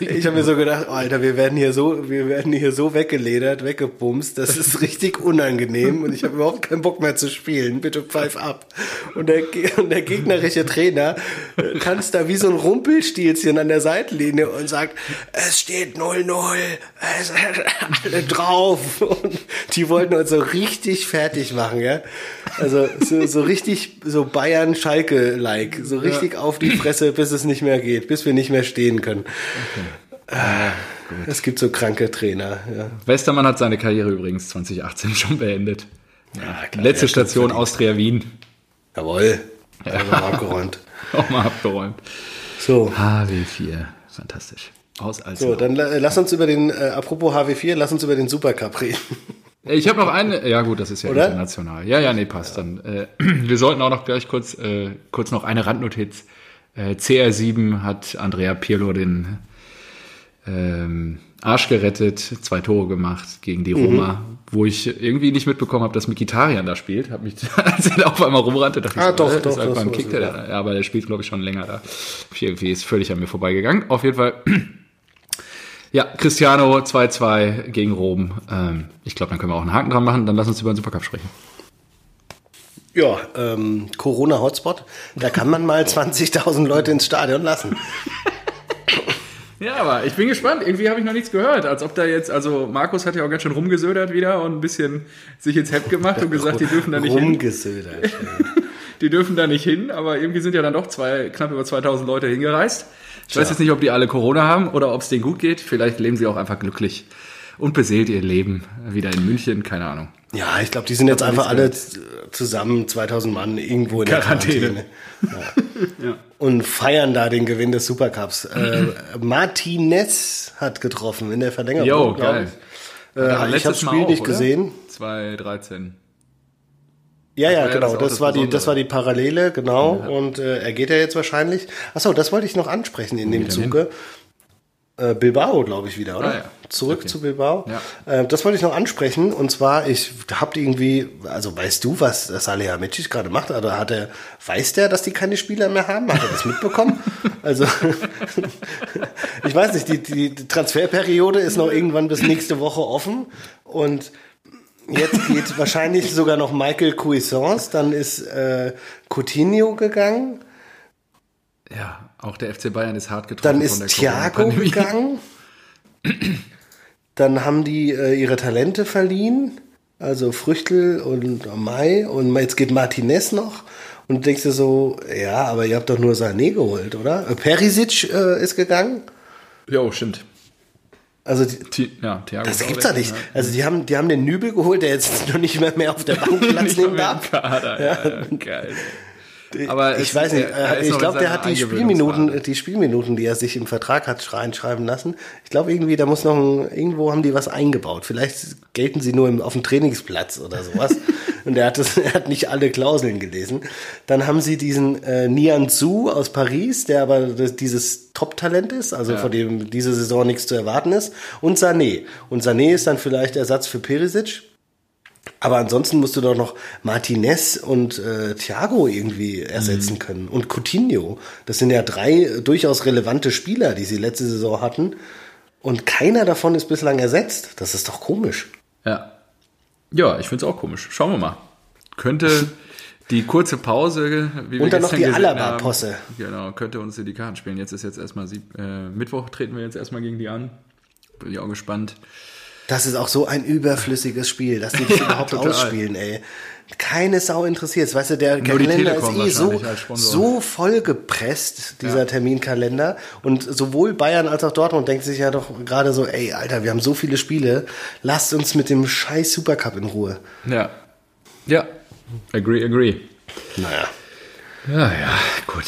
ich habe mir so gedacht, oh, Alter, wir werden hier so, wir werden hier so weggeledert, weggebumst, das ist richtig unangenehm und ich habe überhaupt keinen Bock mehr zu spielen. Bitte pfeif ab. Und der, und der gegnerische Trainer äh, tanzt da wie so ein Rumpelstilzchen an der Seitenlinie und sagt, es steht 0-0, es alle drauf. Und die wollten uns so richtig fertig machen, ja. Also so, so richtig so Bayern-Schalke-like, so richtig auf die Fresse, bis es nicht mehr geht, bis wir nicht mehr stehen können. Es gibt so kranke Trainer, ja. Westermann hat seine Karriere übrigens 2018 schon beendet. klar, Letzte ja, Station. Austria Wien. Jawohl. Ja. abgeräumt. *laughs* Auch mal abgeräumt. So, HW4. Fantastisch. Aus als so, dann la- lass uns über den, äh, apropos HW4, lass uns über den Supercup reden. *laughs* Ich habe noch eine, ja gut, das ist ja Oder? international. Ja, ja, nee, passt dann. Äh, *clears throat* wir sollten auch noch gleich kurz, äh, kurz noch eine Randnotiz. Äh, CR7 hat Andrea Pirlo den ähm, Arsch gerettet, zwei Tore gemacht gegen die Roma, Mhm. wo ich irgendwie nicht mitbekommen habe, dass Mikitarian da spielt. Hab mich, *laughs* als er auf einmal rumrannte, dachte Ah, ich, doch, doch, ist halt das beim war's Kick, der ja, aber der spielt, glaube ich, schon länger da. Irgendwie ist völlig an mir vorbeigegangen. Auf jeden Fall *clears throat* ja, Cristiano 2-2 gegen Rom. Ähm, ich glaube, dann können wir auch einen Haken dran machen. Dann lass uns über den Supercup sprechen. Ja, ähm, Corona-Hotspot, da kann man mal 20.000 Leute ins Stadion lassen. Ja, aber ich bin gespannt. Irgendwie habe ich noch nichts gehört. Als ob da jetzt, also Markus hat ja auch ganz schön rumgesödert wieder und ein bisschen sich ins Hepp gemacht und gesagt, die dürfen da nicht hin. Rumgesödert. *laughs* Die dürfen da nicht hin, aber irgendwie sind ja dann doch zwei, knapp über 2000 Leute hingereist. Ich weiß jetzt nicht, ob die alle Corona haben oder ob es denen gut geht. Vielleicht leben sie auch einfach glücklich und beseelt ihr Leben wieder in München. Keine Ahnung. Ja, ich glaube, die sind jetzt einfach alle zusammen, 2000 Mann, irgendwo in der Quarantäne. Quarantäne. *laughs* Ja. Und feiern da den Gewinn des Supercups. Äh, *clears throat* Martinez hat getroffen in der Verlängerung. Jo, geil. ich. Äh, ich habe das Spiel nicht gesehen. 2013. Ja, ja, ja genau. das auch Das, war die, das war die Parallele, genau. Und äh, er geht ja jetzt wahrscheinlich. Achso, das wollte ich noch ansprechen in dem er hin? Äh, Bilbao, glaube ich, wieder, oder? Ah, ja. Zurück Okay. zu Bilbao. Ja. Äh, das wollte ich noch ansprechen. Und zwar, ich habt irgendwie, also weißt du, was Salihamidzic gerade macht? Oder hat er, weiß der, dass die keine Spieler mehr haben? Hat er das mitbekommen? *laughs* also, *laughs* ich weiß nicht, die, die Transferperiode ist noch irgendwann bis nächste Woche offen. Und Jetzt geht wahrscheinlich sogar noch Michael Cuisance, dann ist äh, Coutinho gegangen, Ja, auch der FC Bayern ist hart getroffen dann ist Thiago gegangen, dann haben die äh, ihre Talente verliehen, also Früchtel und Mai und jetzt geht Martinez noch und du denkst dir so, ja, aber ihr habt doch nur Sané geholt, oder? Äh, Perisic äh, ist gegangen, Jo, stimmt. also die, Thi ja, Thiago das gibt's weg, nicht. ja. Also die haben, die haben den Nübel geholt, der jetzt *laughs* noch nicht mehr, mehr auf der Bank *laughs* Platz nehmen darf. Kader, ja, ja, geil. Aber ich es- weiß nicht, äh, ich glaube, der hat die. Spielminuten, die Spielminuten, die er sich im Vertrag hat reinschreiben lassen. Ich glaube irgendwie, da muss noch ein, irgendwo haben die was eingebaut. Vielleicht gelten sie nur im, auf dem Trainingsplatz oder sowas. *laughs* Und er hat das, *laughs* er hat nicht alle Klauseln gelesen. Dann haben sie diesen äh, Nian Zhu aus Paris, der aber das, dieses Top-Talent ist, also von dem diese Saison nichts zu erwarten ist. Und Sané. Und Sané ist dann vielleicht Ersatz für Perisic. Aber ansonsten musst du doch noch Martinez und äh, Thiago irgendwie ersetzen mhm. können. Und Coutinho. Das sind ja drei durchaus relevante Spieler, die sie letzte Saison hatten. Und keiner davon ist bislang ersetzt. Das ist doch komisch. Ja. Ja, ich finde es auch komisch. Schauen wir mal. Könnte *laughs* die kurze Pause, wie wir Und dann noch die Alaba-Posse. Genau, könnte uns in die Karten spielen. Jetzt ist jetzt erstmal äh, Mittwoch, treten wir jetzt erstmal gegen die an. Bin ich auch gespannt. Das ist auch so ein überflüssiges Spiel, dass die das *laughs* ja, überhaupt total. ausspielen, ey. Keine Sau interessiert. Weißt du, der Nur Kalender ist eh so, so voll gepresst, dieser ja. Terminkalender. Und sowohl Bayern als auch Dortmund denkt sich ja doch gerade so, ey, Alter, wir haben so viele Spiele. Lasst uns mit dem scheiß Supercup in Ruhe. Ja. Ja. Agree, agree. Naja. Ja, ja, gut.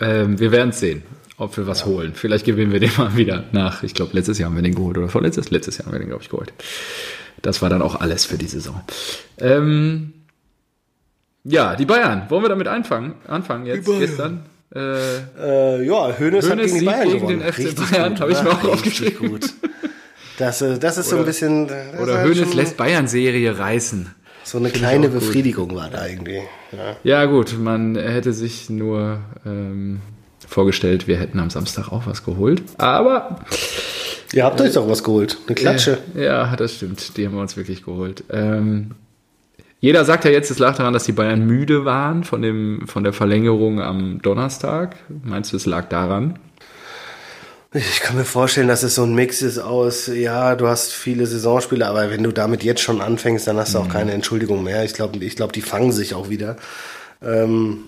Ähm, wir werden es sehen ob wir was ja. holen. Vielleicht gewinnen wir den *laughs* mal wieder nach. Ich glaube, letztes Jahr haben wir den geholt oder vorletztes? Letztes Jahr haben wir den, glaube ich, geholt. Das war dann auch alles für die Saison. Ähm, ja, die Bayern. Wollen wir damit anfangen? Anfangen jetzt, gestern? Äh, äh, ja, Hönes, hat gegen die Bayern gegen gewonnen. den FC richtig Bayern, habe ich mir auch aufgeschrieben. Gut. Das, äh, das ist oder, so ein bisschen... Oder Hönes lässt Bayern-Serie reißen. So eine kleine Befriedigung war da irgendwie. Ja. ja. gut, man hätte sich nur ähm, vorgestellt, wir hätten am Samstag auch was geholt. Aber. Ihr habt äh, euch doch was geholt. Eine Klatsche. Äh, ja, das stimmt. Die haben wir uns wirklich geholt. Ähm, jeder sagt ja jetzt, es lag daran, dass die Bayern müde waren von, dem, von der Verlängerung am Donnerstag. Meinst du, es lag daran? Ich kann mir vorstellen, dass es so ein Mix ist aus, ja, du hast viele Saisonspiele, aber wenn du damit jetzt schon anfängst, dann hast du auch mhm. keine Entschuldigung mehr. Ich glaube, ich glaub, die fangen sich auch wieder. Ähm,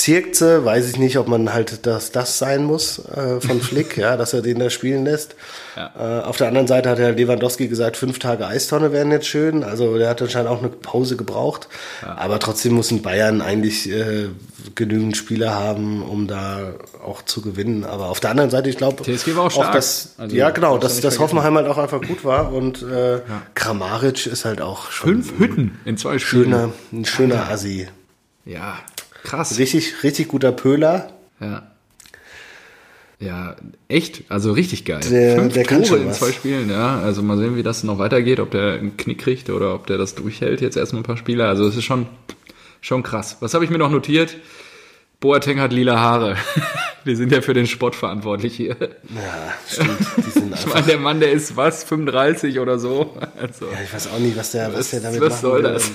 Zirkze, weiß ich nicht, ob man halt das, das sein muss äh, von *laughs* Flick, ja, dass er den da spielen lässt. Ja. Äh, auf der anderen Seite hat Herr Lewandowski gesagt, fünf Tage Eistonne wären jetzt schön. Also der hat anscheinend auch eine Pause gebraucht. Ja. Aber trotzdem muss ein Bayern eigentlich äh, genügend Spieler haben, um da auch zu gewinnen. Aber auf der anderen Seite, ich glaube, TSG war auch, stark. auch das, also, ja genau, dass das Hoffenheim halt auch einfach gut war und äh, ja. Kramaric ist halt auch schon fünf Hütten in zwei Spielen. Schöner, ein schöner Assi. Ja, Krass. Richtig, richtig guter Pöhler. Ja. Ja, echt, also richtig geil. Der, Fünf der kann schon in zwei Spielen, ja. Also mal sehen, wie das noch weitergeht, ob der einen Knick kriegt oder ob der das durchhält jetzt erstmal ein paar Spiele. Also es ist schon, schon krass. Was habe ich mir noch notiert? Boateng hat lila Haare. *laughs* Wir sind ja für den Sport verantwortlich hier. Ja, stimmt. Die sind *laughs* ich meine, der Mann, der ist was, 35 oder so. Also, ja, ich weiß auch nicht, was der, was, was der damit was soll will. das?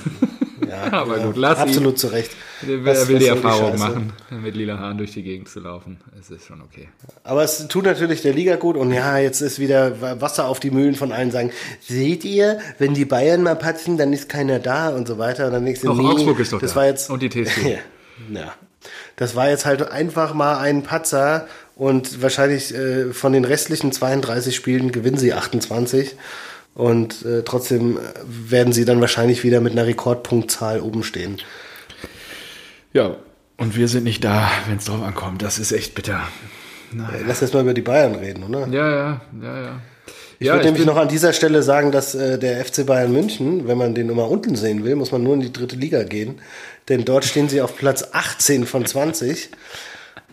Ja, *laughs* aber ja, gut, lass Absolut ihn. zu Recht. Er will, die Erfahrung machen, mit lila Haaren durch die Gegend zu laufen. Es ist schon okay. Aber es tut natürlich der Liga gut und ja, jetzt ist wieder Wasser auf die Mühlen von allen sagen, seht ihr, wenn die Bayern mal patzen, dann ist keiner da und so weiter. Und dann nächste Auch nee, Augsburg ist doch das da. War jetzt, und die TSG. *laughs* ja, ja. Das war jetzt halt einfach mal ein Patzer und wahrscheinlich äh, von den restlichen 32 Spielen gewinnen sie 28. Und äh, trotzdem werden sie dann wahrscheinlich wieder mit einer Rekordpunktzahl oben stehen. Ja, und wir sind nicht da, wenn es drauf ankommt. Das ist echt bitter. Naja. Lass erst mal über die Bayern reden, oder? Ja, ja, ja, ja. Ich ja, würde nämlich noch an dieser Stelle sagen, dass äh, der FC Bayern München, wenn man den immer unten sehen will, muss man nur in die dritte Liga gehen. Denn dort stehen sie auf Platz 18 von 20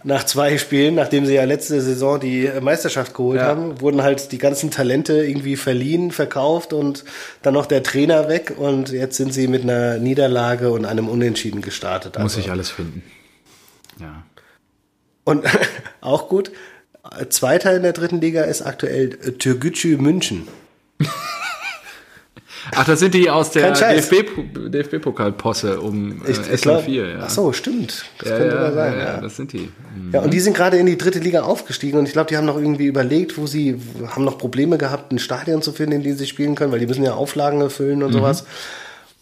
nach zwei Spielen, nachdem sie ja letzte Saison die Meisterschaft geholt ja. haben, wurden halt die ganzen Talente irgendwie verliehen, verkauft und dann noch der Trainer weg und jetzt sind sie mit einer Niederlage und einem Unentschieden gestartet. Muss also. ich alles finden. Ja. Und *laughs* auch gut, Zweiter in der dritten Liga ist aktuell Türgücü München. *laughs* Ach, das sind die aus der DFB-Pokalposse DFB um äh, SN4. Ja. Ach so, stimmt. Das ja, könnte ja, sein. Ja, ja, das sind die. Mhm. Ja, und die sind gerade in die dritte Liga aufgestiegen und ich glaube, die haben noch irgendwie überlegt, wo sie haben noch Probleme gehabt, ein Stadion zu finden, in dem sie spielen können, weil die müssen ja Auflagen erfüllen und mhm. sowas.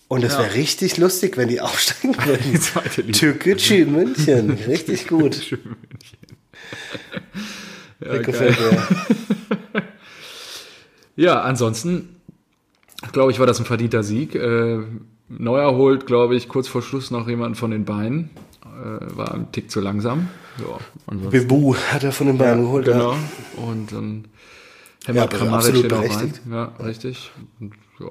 Und es ja. wäre richtig lustig, wenn die *laughs* aufsteigen würden. Türkgücü München, *laughs* richtig gut. ja, gefällt *laughs* mir. ja, ansonsten glaube ich, war das ein verdienter Sieg. Äh, Neuer holt, glaube ich, kurz vor Schluss noch jemanden von den Beinen. Äh, war ein Tick zu langsam. Ja, Bebu hat er von den Beinen ja, geholt. Genau. Ja. Und dann hämmert ja, Kramaric den auch rein. Ja, richtig. Und, ja.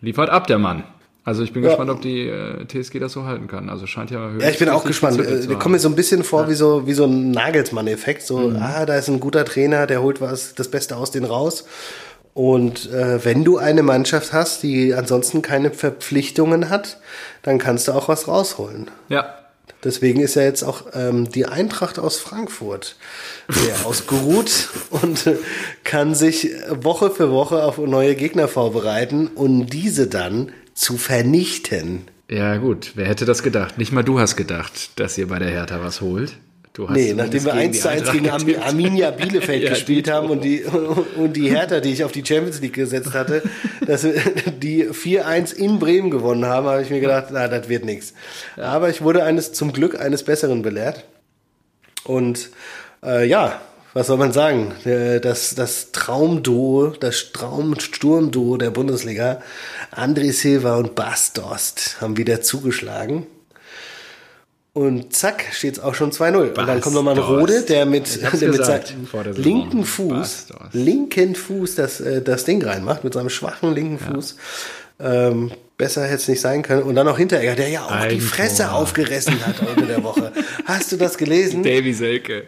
Liefert ab, der Mann. Also ich bin ja. gespannt, ob die äh, TSG das so halten kann. Also scheint ja Ja, ich bin auch gespannt. Äh, wir kommen mir so ein bisschen vor ja. wie so wie so ein Nagelsmann-Effekt. So, mhm. ah, da ist ein guter Trainer, der holt was das Beste aus denen raus. Und äh, wenn du eine Mannschaft hast, die ansonsten keine Verpflichtungen hat, dann kannst du auch was rausholen. Ja. Deswegen ist ja jetzt auch ähm, die Eintracht aus Frankfurt sehr ausgeruht und äh, kann sich Woche für Woche auf neue Gegner vorbereiten und diese dann zu vernichten. Ja, gut. Wer hätte das gedacht? Nicht mal du hast gedacht, dass ihr bei der Hertha was holt. Du hast Nee, nachdem wir 1 zumindest zu 1 gegen Eintracht Armi- getippt. Arminia Bielefeld *laughs* Ja, gespielt die haben und die, und die Hertha, die ich auf die Champions League gesetzt hatte, *laughs* dass wir die 4-1 in Bremen gewonnen haben, habe ich mir gedacht, na, das wird nichts. Aber ich wurde eines zum Glück eines Besseren belehrt. Und äh, ja, was soll man sagen? Äh, Das, das Traumduo, das Traumsturmduo der Bundesliga, André Silva und Bas Dost, haben wieder zugeschlagen. Und zack, steht es auch schon 2-0. Und dann kommt nochmal ein. Rode, der mit, *laughs* der mit seinem linken Fuß, linken Fuß das, äh, das Ding reinmacht, mit seinem schwachen linken Fuß. Ähm, besser hätte es nicht sein können. Und dann noch Hinteregger, der ja auch die Eigentor. Fresse aufgerissen hat unter der Woche. Hast du das gelesen? Davy Selke.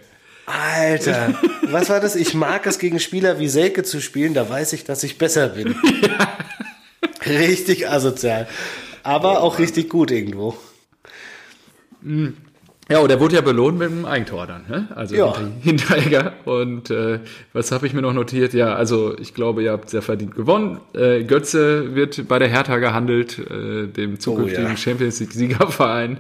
Alter, was war das? Ich mag es gegen Spieler wie Selke zu spielen, da weiß ich, dass ich besser bin. *laughs* Richtig asozial. Aber auch richtig gut irgendwo. Ja, und er wurde ja belohnt mit dem Eigentor dann, ne? Also Ja. Hinter- Hinteregger. Und äh, was habe ich mir noch notiert? Ja, also ich glaube, ihr habt sehr verdient gewonnen. Äh, Götze wird bei der Hertha gehandelt, äh, dem zukünftigen Oh ja. Champions League-Siegerverein.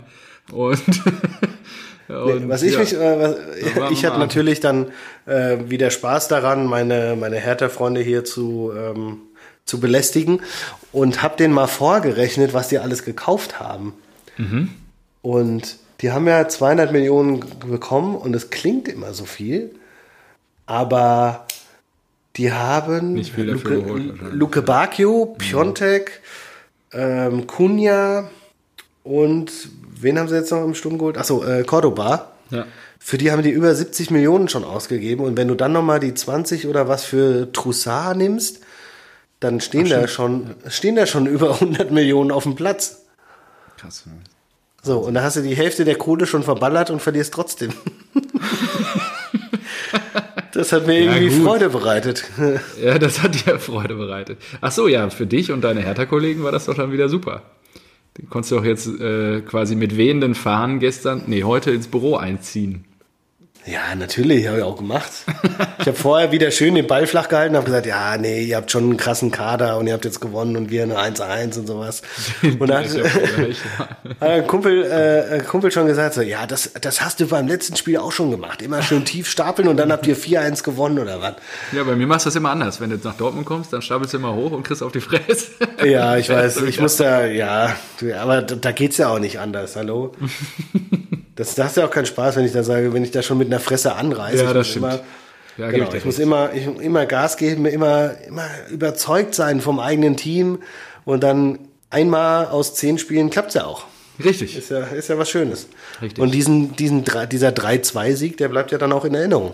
Und, *laughs* und Was ich ja. mich, äh, was, ich hatte natürlich dann äh, wieder Spaß daran, meine, meine Hertha-Freunde hier zu, ähm, zu belästigen und habe denen mal vorgerechnet, was die alles gekauft haben. Mhm. Und die haben ja 200 Millionen bekommen und es klingt immer so viel, aber die haben Nicht viel Luke, geholt. Luke Bacchio, Piontek, ähm, Kunja und wen haben sie jetzt noch im Sturm geholt? Achso, äh, Cordoba. Ja. Für die haben die über 70 Millionen schon ausgegeben. Und wenn du dann nochmal die 20 oder was für Troussard nimmst, dann stehen da schon, stehen da schon *laughs* über 100 Millionen auf dem Platz. Krass. So, und da hast du die Hälfte der Kohle schon verballert und verlierst trotzdem. *laughs* das hat mir Ja, irgendwie gut. Freude bereitet. Ja, das hat dir Freude bereitet. Ach so, ja, für dich und deine Hertha-Kollegen war das doch dann wieder super. Du konntest doch jetzt äh, quasi mit wehenden Fahnen gestern, nee, heute ins Büro einziehen. Ja, natürlich, habe ich auch gemacht. Ich habe vorher wieder schön den Ball flach gehalten und habe gesagt, ja, nee, ihr habt schon einen krassen Kader und ihr habt jetzt gewonnen und wir eine 1-1 und sowas. *laughs* Und dann mal. *laughs* hat ein Kumpel, äh, ein Kumpel schon gesagt, so, ja, das, das hast du beim letzten Spiel auch schon gemacht. Immer schön tief stapeln und dann habt ihr 4-1 gewonnen oder was. ja, bei mir machst du das immer anders. Wenn du jetzt nach Dortmund kommst, dann stapelst du immer hoch und kriegst auf die Fresse. Ja, ich *laughs* weiß, ich muss da, ja, aber da, da geht's ja auch nicht anders, hallo? Das, das ist ja auch keinen Spaß, wenn ich da sage, wenn ich da schon mit einer Fresse anreise. Ja, ich das muss stimmt. Immer, Ja, genau, dir ich muss immer, ich, immer Gas geben, immer, immer überzeugt sein vom eigenen Team und dann einmal aus zehn Spielen klappt's ja auch. Richtig. Ist ja, ist ja was Schönes. Richtig. Und diesen, diesen, dieser 3-2-Sieg, der bleibt ja dann auch in Erinnerung.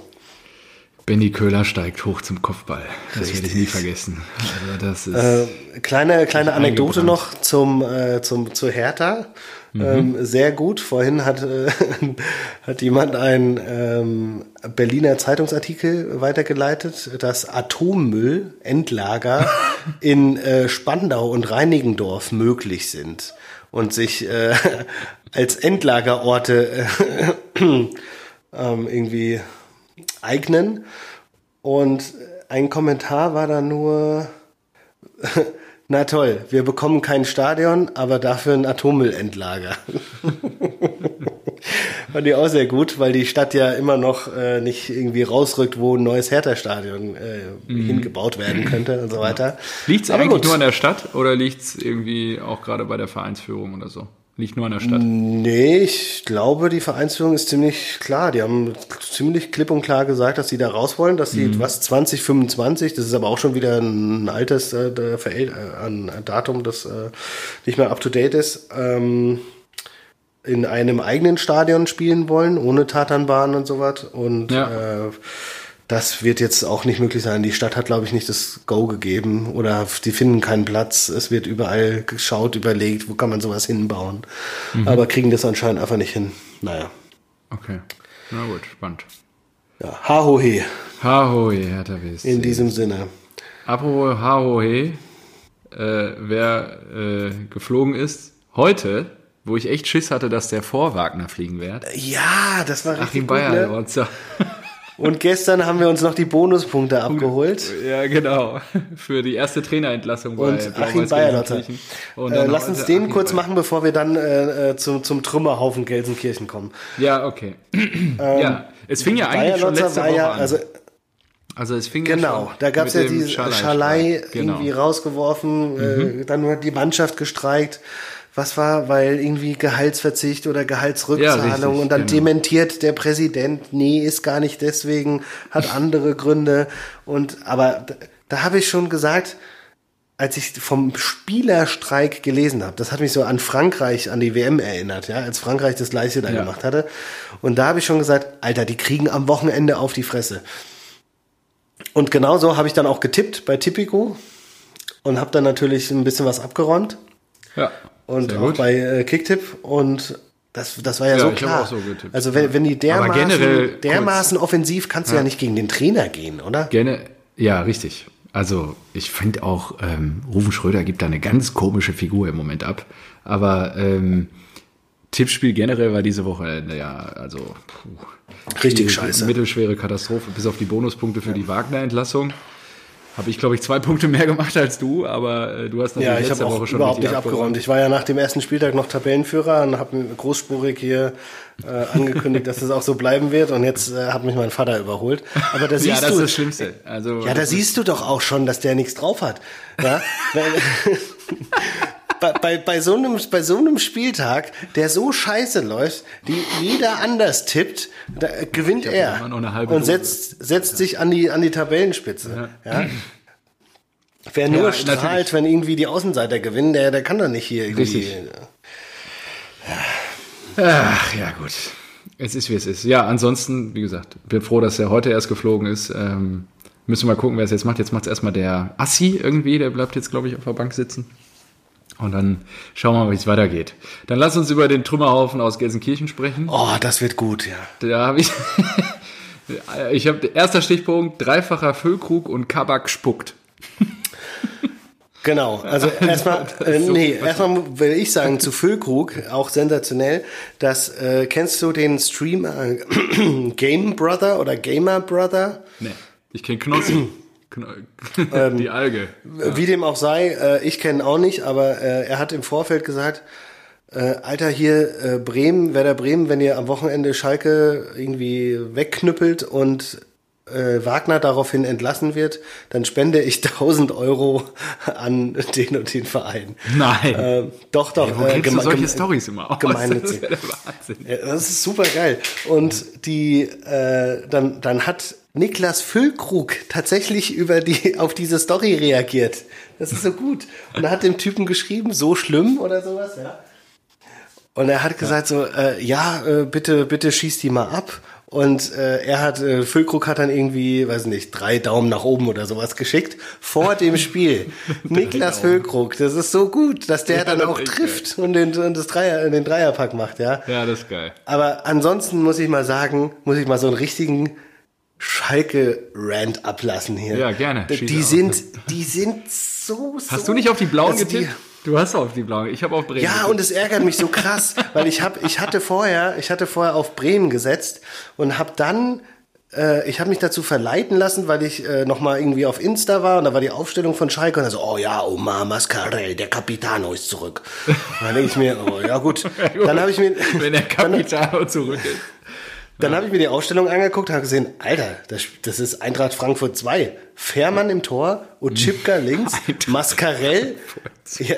Benny Köhler steigt hoch zum Kopfball. Das werde ich nie vergessen. Also das ist, Äh, kleine kleine Anekdote noch zum, äh, zum, zu Hertha. Ähm, sehr gut. Vorhin hat, äh, *laughs* hat jemand einen ähm, Berliner Zeitungsartikel weitergeleitet, dass Atommüllendlager *laughs* in äh, Spandau und Reinigendorf möglich sind und sich äh, *laughs* als Endlagerorte äh, *clears throat* ähm, irgendwie eignen. Und ein Kommentar war da nur, na toll, wir bekommen kein Stadion, aber dafür ein Atommüllendlager. *laughs* Fand ich auch sehr gut, weil die Stadt ja immer noch äh, nicht irgendwie rausrückt, wo ein neues Hertha-Stadion äh, hingebaut werden könnte und so weiter. liegt es Aber eigentlich gut. nur an der Stadt oder liegt es irgendwie auch gerade bei der Vereinsführung oder so? Liegt nur an der Stadt. Nee, ich glaube, die Vereinsführung ist ziemlich klar. Die haben ziemlich klipp und klar gesagt, dass sie da raus wollen, dass sie was 2025, das ist aber auch schon wieder ein altes äh, äh, ein Datum, das äh, nicht mehr up to date ist, ähm, in einem eigenen Stadion spielen wollen, ohne Tatanbahn und sowas. Und Ja. äh, das wird jetzt auch nicht möglich sein. Die Stadt hat, glaube ich, nicht das Go gegeben oder die finden keinen Platz. Es wird überall geschaut, überlegt, wo kann man sowas hinbauen. Aber kriegen das anscheinend einfach nicht hin. Naja. Okay. Na gut, spannend. Ja, Hahohe Hahoi, Hertha BSC. in diesem Sinne. apropos Hahohe, äh, wer äh, geflogen ist, heute, wo ich echt Schiss hatte, dass der vor Wagner fliegen wird. Ja, das war richtig Achim gut, ne? Und gestern haben wir uns noch die Bonuspunkte abgeholt. Ja, genau. Für die erste Trainerentlassung bei Und Blau-Weiß Achim Bayerlotter. Gelsenkirchen. Und Äh, lass uns den Achim kurz Bayer- machen, bevor wir dann äh, äh, zum, zum Trümmerhaufen Gelsenkirchen kommen. Ja, okay. ja, es fing ja eigentlich schon letzte war Woche ja, an. also Also es fing ja genau, schon da gab es ja diese Schalai- Schalei Genau. irgendwie rausgeworfen, Mhm. äh, dann hat die Mannschaft gestreikt. Was war, weil irgendwie Gehaltsverzicht oder Ja, Gehaltsrückzahlung richtig, und dann genau. dementiert der Präsident, nee, ist gar nicht deswegen, hat *laughs* andere Gründe. Und aber da, da habe ich schon gesagt, als ich vom Spielerstreik gelesen habe, das hat mich so an Frankreich, an die WM erinnert, ja, als Frankreich das gleiche da Ja. gemacht hatte. Und da habe ich schon gesagt, Alter, die kriegen am Wochenende auf die Fresse. Und genauso habe ich dann auch getippt bei Tipico und habe dann natürlich ein bisschen was abgeräumt Ja, und auch bei äh, Kicktipp und das, das war ja, Ja, so klar. so getippt, also wenn, wenn die dermaßen, dermaßen offensiv kannst du ja. nicht gegen den Trainer gehen, oder? Gerne, ja, richtig. Also ich finde auch, ähm, Rufen Schröder gibt da eine ganz komische Figur im Moment ab. Aber ähm, Tippspiel generell war diese Woche, äh, ja, also puh, Richtig scheiße. Mittelschwere Katastrophe, bis auf die Bonuspunkte für die Wagner-Entlassung. Habe ich, glaube ich, zwei *laughs* Punkte mehr gemacht als du, aber äh, du hast natürlich Ja, ich letzte Woche schon überhaupt nicht abgeräumt. Ich war ja nach dem ersten Spieltag noch Tabellenführer und habe großspurig hier äh, angekündigt, dass das auch so bleiben wird. Und jetzt äh, hat mich mein Vater überholt. Aber da *laughs* Ja, siehst das du, ist das Schlimmste. Also, ja, da siehst du doch auch schon, dass der nichts drauf hat. Ja? *laughs* Bei, bei, bei, so einem, bei so einem Spieltag, der so scheiße läuft, die jeder anders tippt, da gewinnt er und setzt, setzt sich an die, an die Tabellenspitze. Ja. Wer nur Ja, strahlt, natürlich. wenn irgendwie die Außenseiter gewinnen, der, der kann doch nicht hier irgendwie. Richtig. Ach, ja, gut. Es ist, wie es ist. Ja, ansonsten, wie gesagt, bin froh, dass er heute erst geflogen ist. Ähm, müssen wir mal gucken, wer es jetzt macht. Jetzt macht es erstmal der Assi irgendwie. Der bleibt jetzt, glaube ich, auf der Bank sitzen. Und dann schauen wir mal, wie es weitergeht. Dann lass uns über den Trümmerhaufen aus Gelsenkirchen sprechen. Oh, das wird gut, ja. Da habe ich. *laughs* ich habe erster Stichpunkt: dreifacher Füllkrug und Kabak spuckt. Genau, also *laughs* erstmal, äh, nee, erstmal will ich sagen zu Füllkrug, auch sensationell, dass, äh, kennst du den Streamer äh, *clears throat* Game Brother oder Gamer Brother? Nee, ich kenne Knossi. Ähm, *laughs* die Alge. Wie dem auch sei, äh, ich kenne auch nicht, aber äh, er hat im Vorfeld gesagt, äh, Alter, hier äh, Bremen, Werder Bremen, wenn ihr am Wochenende Schalke irgendwie wegknüppelt und äh, Wagner daraufhin entlassen wird, dann spende ich *laughs* 1000 Euro an den und den Verein. Nein. Äh, doch, doch. Kriegst du geme- solche Stories immer aus? gemeinnützig. Das ist ja. Ja, das ist super geil. Und die, äh, dann, dann hat Niklas Füllkrug tatsächlich über die, *laughs* auf diese Story reagiert. Das ist so gut. Und er hat dem Typen geschrieben, so schlimm oder sowas, ja. Und er hat gesagt so, äh, ja, äh, bitte, bitte schieß die mal ab. Und äh, er hat, äh, Füllkrug hat dann irgendwie, weiß nicht, drei Daumen nach oben oder sowas geschickt vor dem Spiel. *laughs* Niklas Füllkrug, das ist so gut, dass der Ja, dann auch trifft und den, und das Dreier, den Dreierpack macht, ja. Ja, das ist geil. Aber ansonsten muss ich mal sagen, muss ich mal so einen richtigen Schalke-Rant ablassen hier. Ja, gerne. Die, Schieß die aus. sind, die sind so, so. Hast du nicht auf die Blauen Also die- getippt? Du hast auf die Blauen. Ich habe auf Bremen. Ja, getippt. und es ärgert mich so krass, *laughs* weil ich hab, ich hatte vorher, ich hatte vorher auf Bremen gesetzt und habe dann, äh, ich habe mich dazu verleiten lassen, weil ich äh, noch mal irgendwie auf Insta war und da war die Aufstellung von Schalke und dann so, oh ja, Omar Mascarell, der Capitano ist zurück. *laughs* Und dann denke ich mir, oh ja gut, *laughs* dann habe ich mir, Wenn der Capitano zurück ist. Dann habe ich mir die Ausstellung angeguckt und habe gesehen, Alter, das, das ist Eintracht Frankfurt 2. Fährmann im Tor, Utschipka *laughs* links, Mascarell. Ja,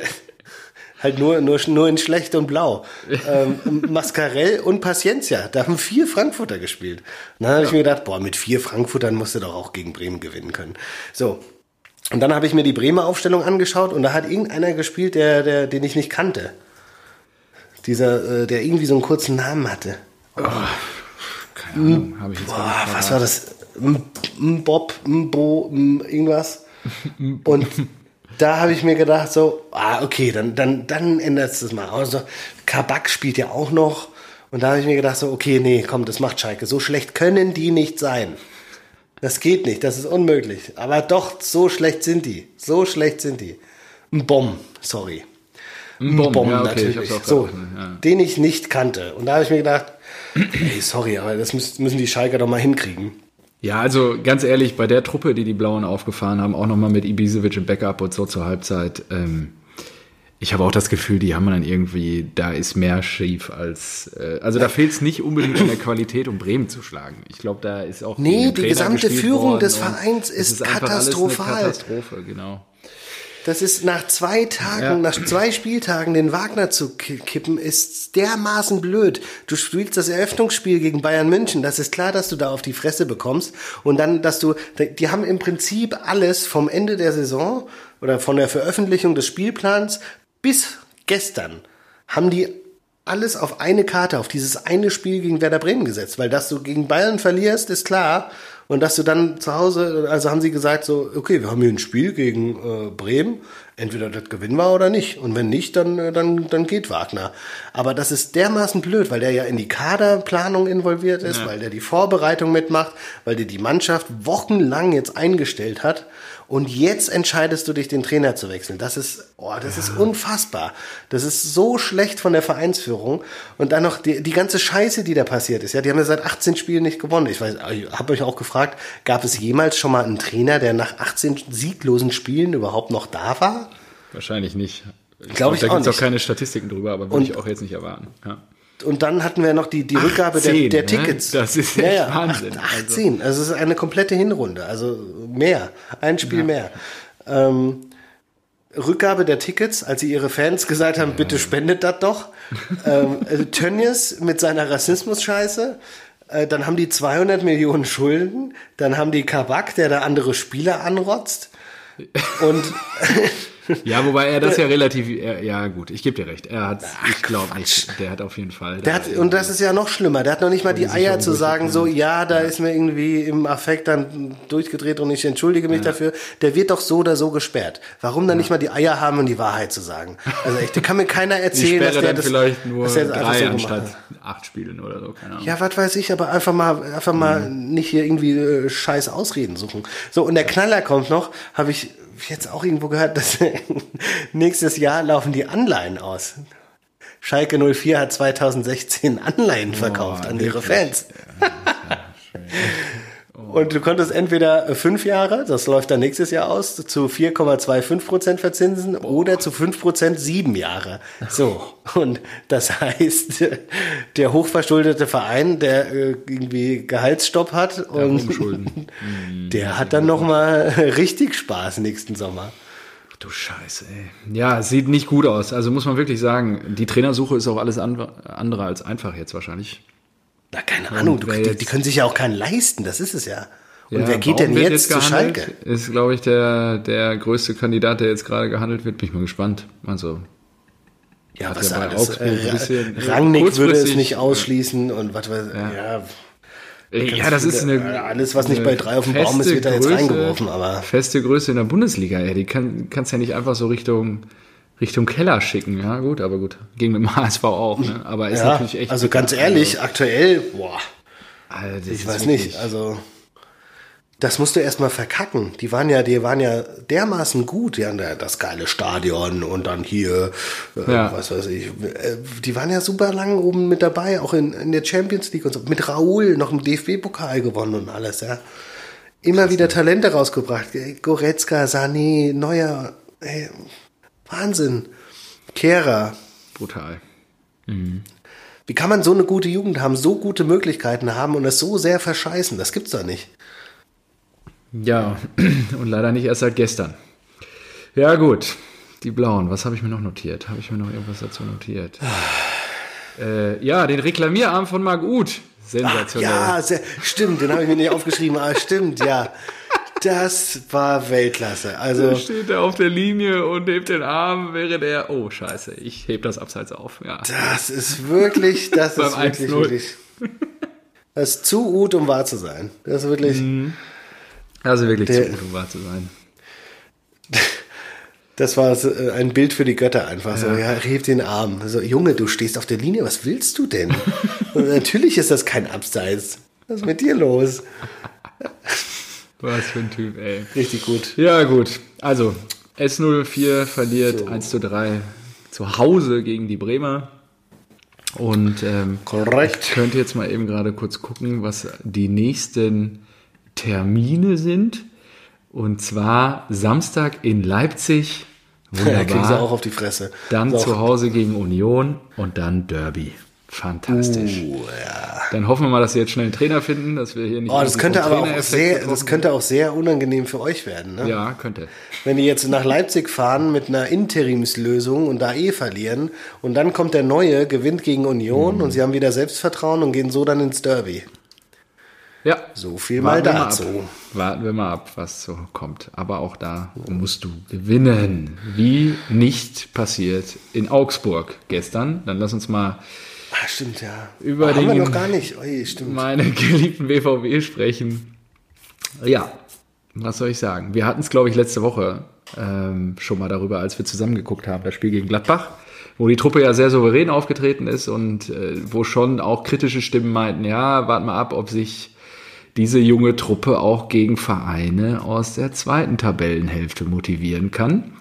halt nur, nur, nur in schlecht und blau. *laughs* Ähm, Mascarell und Paciencia. Da haben vier Frankfurter gespielt. Und dann habe ich mir gedacht, boah, mit vier Frankfurtern musst du doch auch gegen Bremen gewinnen können. So. Und dann habe ich mir die Bremer Aufstellung angeschaut und da hat irgendeiner gespielt, der, der, den ich nicht kannte. Dieser, äh, der irgendwie so einen kurzen Namen hatte. Keine Ahnung, habe ich jetzt Boah, was war das? M- Bob, M- Bo, M- irgendwas. *laughs* Und da habe ich mir gedacht, so, ah, okay, dann, dann, dann ändert es das mal. Also, Kabak spielt ja auch noch. Und da habe ich mir gedacht, so, okay, nee, komm, das macht Schalke. So schlecht können die nicht sein. Das geht nicht, das ist unmöglich. Aber doch, so schlecht sind die. So schlecht sind die. Ein Bomb, sorry. Ein Bomb, Bomb ja, okay, natürlich. so, ja. Den ich nicht kannte. Und da habe ich mir gedacht, ey, sorry, aber das müssen die Schalker doch mal hinkriegen. Ja, also ganz ehrlich, bei der Truppe, die die Blauen aufgefahren haben, auch nochmal mit Ibisevic im Backup und so zur Halbzeit, ähm, ich habe auch das Gefühl, die haben dann irgendwie, da ist mehr schief als, äh, also da fehlt es nicht unbedingt an der Qualität, um Bremen zu schlagen. Ich glaube, da ist auch nee, die gesamte Führung des Vereins ist, ist katastrophal. Katastrophe, genau. Das ist nach zwei Tagen, ja. nach zwei Spieltagen den Wagner zu kippen, ist dermaßen blöd. Du spielst das Eröffnungsspiel gegen Bayern München. Das ist klar, dass du da auf die Fresse bekommst. Und dann, dass du, die haben im Prinzip alles vom Ende der Saison oder von der Veröffentlichung des Spielplans bis gestern haben die alles auf eine Karte, auf dieses eine Spiel gegen Werder Bremen gesetzt, weil dass du gegen Bayern verlierst, ist klar. Und dass du dann zu Hause, also haben sie gesagt so, okay, wir haben hier ein Spiel gegen äh, Bremen, entweder das gewinnen wir oder nicht. Und wenn nicht, dann, äh, dann, dann geht Wagner. Aber das ist dermaßen blöd, weil der ja in die Kaderplanung involviert ist, ja. weil der die Vorbereitung mitmacht, weil der die Mannschaft wochenlang jetzt eingestellt hat und jetzt entscheidest du dich, den Trainer zu wechseln. Das ist, oh, das ja. ist unfassbar. Das ist so schlecht von der Vereinsführung. Und dann noch die, die ganze Scheiße, die da passiert ist. Ja, die haben ja seit 18 Spielen nicht gewonnen. Ich weiß, ich habe euch auch gefragt, gab es jemals schon mal einen Trainer, der nach 18 sieglosen Spielen überhaupt noch da war? Wahrscheinlich nicht. Ich glaube ich da auch nicht. Da gibt es auch keine Statistiken drüber, aber würde ich auch jetzt nicht erwarten. Ja und dann hatten wir noch die, die Rückgabe 18, der, der Tickets. Ne? Das ist echt ja, ja, Wahnsinn. 18, also es ist eine komplette Hinrunde, also mehr, ein Spiel ja. mehr. Ähm, Rückgabe der Tickets, als sie ihre Fans gesagt haben, bitte spendet das doch. ähm, also Tönnies mit seiner Rassismus-Scheiße. Äh, dann haben die 200 Millionen Schulden. Dann haben die Kabak, der da andere Spieler anrotzt. Und *laughs* Ja, wobei er das ja relativ, er, ja gut, ich gebe dir recht. Er hat, ich glaube nicht, der hat auf jeden Fall. Der hat, und das ist ja noch schlimmer. Der hat noch nicht mal die Eier zu sagen, so, ja, da ist mir irgendwie im Affekt dann durchgedreht und ich entschuldige mich ja. dafür. Der wird doch so oder so gesperrt. Warum dann ja. nicht mal die Eier haben und die Wahrheit zu sagen? Also echt, da kann mir keiner erzählen, dass der dann das vielleicht nur dass der das drei so anstatt acht Spielen oder so, keine Ahnung. Ja, was weiß ich, aber einfach mal, einfach mal mhm. nicht hier irgendwie äh, scheiß Ausreden suchen. So, und der Knaller kommt noch, habe ich jetzt auch irgendwo gehört, dass *laughs* nächstes Jahr laufen die Anleihen aus. Schalke 04 hat 2016 Anleihen verkauft oh, an ihre Fans. Ja, *laughs* und du konntest entweder fünf Jahre, das läuft dann nächstes Jahr aus, zu 4,25 Prozent verzinsen oder zu 5 Prozent sieben Jahre. So. Und das heißt, *laughs* der hochverschuldete Verein, der äh, irgendwie Gehaltsstopp hat und *laughs* der hat dann nochmal *laughs* richtig Spaß nächsten Sommer. Du Scheiße, ey. Ja, sieht nicht gut aus. Also muss man wirklich sagen, die Trainersuche ist auch alles andere als einfach jetzt wahrscheinlich. Na, keine Ahnung, du, die, die, können sich ja auch keinen leisten, das ist es ja. Und ja, wer geht denn jetzt, jetzt zu Schalke? Ist, glaube ich, der, der größte Kandidat, der jetzt gerade gehandelt wird. Bin ich mal gespannt. Also, ja, was ja alles, Augsburg äh, bisschen, Rangnick würde es nicht ausschließen und was weiß ja. ja. Ja, das ist eine. Alles, was nicht bei drei auf dem Baum ist, wird da jetzt reingeworfen, aber. Feste Größe in der Bundesliga, ja. Die kann, kannst ja nicht einfach so Richtung, Richtung Keller schicken, ja, gut, aber gut. Ging mit dem *laughs* HSV auch, ne? Aber ist ja, natürlich echt. Also ganz ehrlich, also, aktuell, boah. Alter, ich weiß nicht, also. Das musst du erstmal verkacken. Die waren ja, die waren ja dermaßen gut, ja, das geile Stadion und dann hier, äh, ja. was weiß ich. Äh, die waren ja super lang oben mit dabei, auch in, in der Champions League und so. Mit Raoul noch einen DFB-Pokal gewonnen und alles, ja. Immer Krass, wieder Talente rausgebracht. Goretzka, Sané, Neuer, ey, Wahnsinn. Kehrer. Brutal. Mhm. Wie kann man so eine gute Jugend haben, so gute Möglichkeiten haben und es so sehr verscheißen? Das gibt's doch nicht. Ja, *clears throat* und leider nicht erst seit gestern. Ja, gut. Die Blauen, was habe ich mir noch notiert? Habe ich mir noch irgendwas dazu notiert? äh, ja, den Reklamierarm von Marc Uth. Sensationell. Ach, ja, sehr, stimmt, den habe ich mir nicht aufgeschrieben, aber stimmt, ja. *laughs* Das war Weltklasse. Also da steht er auf der Linie und hebt den Arm, während er. Oh Scheiße, ich heb das abseits auf. Ja. Das ist wirklich, das *laughs* ist wirklich, wirklich. Das ist zu gut, um wahr zu sein. Das ist wirklich. Also wirklich der, zu gut, um wahr zu sein. *laughs* Das war äh, ein Bild für die Götter einfach. Ja. So, ja, hebt den Arm. So, Junge, du stehst auf der Linie, was willst du denn? *laughs* Und natürlich ist das kein Abseits. Was ist mit dir los? Was für ein Typ, ey. Richtig gut. Ja, gut. Also, S04 verliert So. 1 zu 3 zu Hause gegen die Bremer. Und ähm, Korrekt. ich könnte jetzt mal eben gerade kurz gucken, was die nächsten Termine sind. Und zwar Samstag in Leipzig. *laughs* Da kriegen sie Wunderbar. auch auf die Fresse. Dann zu Hause gegen Union und dann Derby. Fantastisch. Uh, ja. Dann hoffen wir mal, dass wir jetzt schnell einen Trainer finden, dass wir hier nicht. Oh, das könnte aber auch sehr, das könnte auch sehr unangenehm für euch werden, ne? Ja, könnte. Wenn die jetzt nach Leipzig fahren mit einer Interimslösung und da eh verlieren und dann kommt der Neue, gewinnt gegen Union Mhm. und sie haben wieder Selbstvertrauen und gehen so dann ins Derby. Ja. So viel mal Warten wir dazu. ab. Warten wir mal ab, was so kommt. Aber auch da musst du gewinnen. Wie nicht passiert in Augsburg gestern. Dann lass uns mal Ah, stimmt, ja. Über Ah, haben wir den- noch gar nicht. Ui, stimmt. meine *laughs* geliebten BVB sprechen. Ja, was soll ich sagen? Wir hatten es, glaube ich, letzte Woche ähm, schon mal darüber, als wir zusammen geguckt haben, das Spiel gegen Gladbach, wo die Truppe ja sehr souverän aufgetreten ist und äh, wo schon auch kritische Stimmen meinten, ja, warten mal ab, ob sich diese junge Truppe auch gegen Vereine aus der zweiten Tabellenhälfte motivieren kann.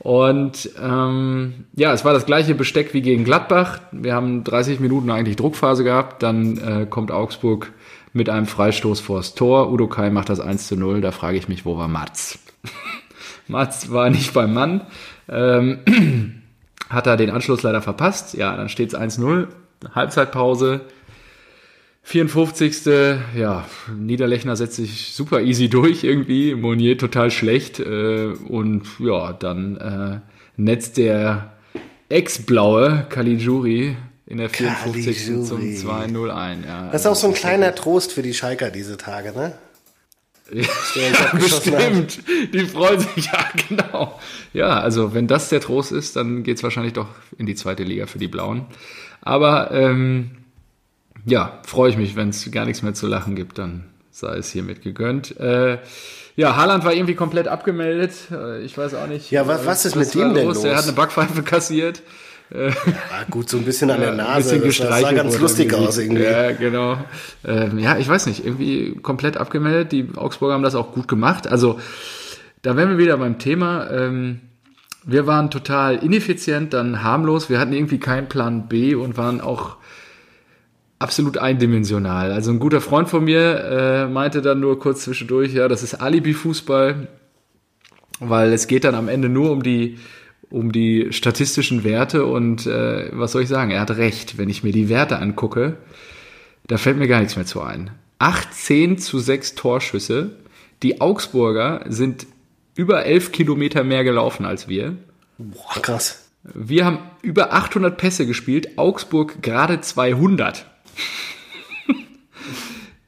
Und ähm, ja, es war das gleiche Besteck wie gegen Gladbach. Wir haben 30 Minuten eigentlich Druckphase gehabt. Dann äh, kommt Augsburg mit einem Freistoß vors Tor. Udo Kai macht das 1 zu 0. Da frage ich mich, wo war Mats? *laughs* Mats war nicht beim Mann. Ähm, *clears throat* hat er den Anschluss leider verpasst. Ja, dann steht es 1-0. Halbzeitpause. 54. Ja, Niederlechner setzt sich super easy durch irgendwie. Monier total schlecht. Äh, und ja, dann äh, netzt der Ex-Blaue Caligiuri in der 54. zum Caligiuri. 2-0 ein. Ja, Das ist auch so ein kleiner Trost für die Schalker diese Tage, ne? Ja, *laughs* hat. bestimmt. Die freuen sich, *laughs* ja, genau. Ja, also wenn das der Trost ist, dann geht's wahrscheinlich doch in die zweite Liga für die Blauen. Aber ähm, ja, freue ich mich, wenn es gar nichts mehr zu lachen gibt, dann sei es hiermit gegönnt. Äh, ja, Haaland war irgendwie komplett abgemeldet. Äh, Ich weiß auch nicht. Ja, wa- was ist mit ihm denn los? hat eine Backpfeife kassiert. Ah, gut, so ein bisschen an der *laughs* Ein Nase. bisschen Das sah ganz lustig irgendwie. aus irgendwie. Ja, genau. Ähm, ja, ich weiß nicht, irgendwie komplett abgemeldet. Die Augsburger haben das auch gut gemacht. Also, da wären wir wieder beim Thema. Ähm, wir waren total ineffizient, dann harmlos. Wir hatten irgendwie keinen Plan B und waren auch absolut eindimensional. Also ein guter Freund von mir äh, meinte dann nur kurz zwischendurch, ja, das ist Alibi-Fußball, weil es geht dann am Ende nur um die um die statistischen Werte und äh, was soll ich sagen? Er hat recht. Wenn ich mir die Werte angucke, da fällt mir gar nichts mehr zu ein. 18 zu 6 Torschüsse. Die Augsburger sind über 11 Kilometer mehr gelaufen als wir. Boah, krass. Wir haben über 800 Pässe gespielt, Augsburg gerade 200.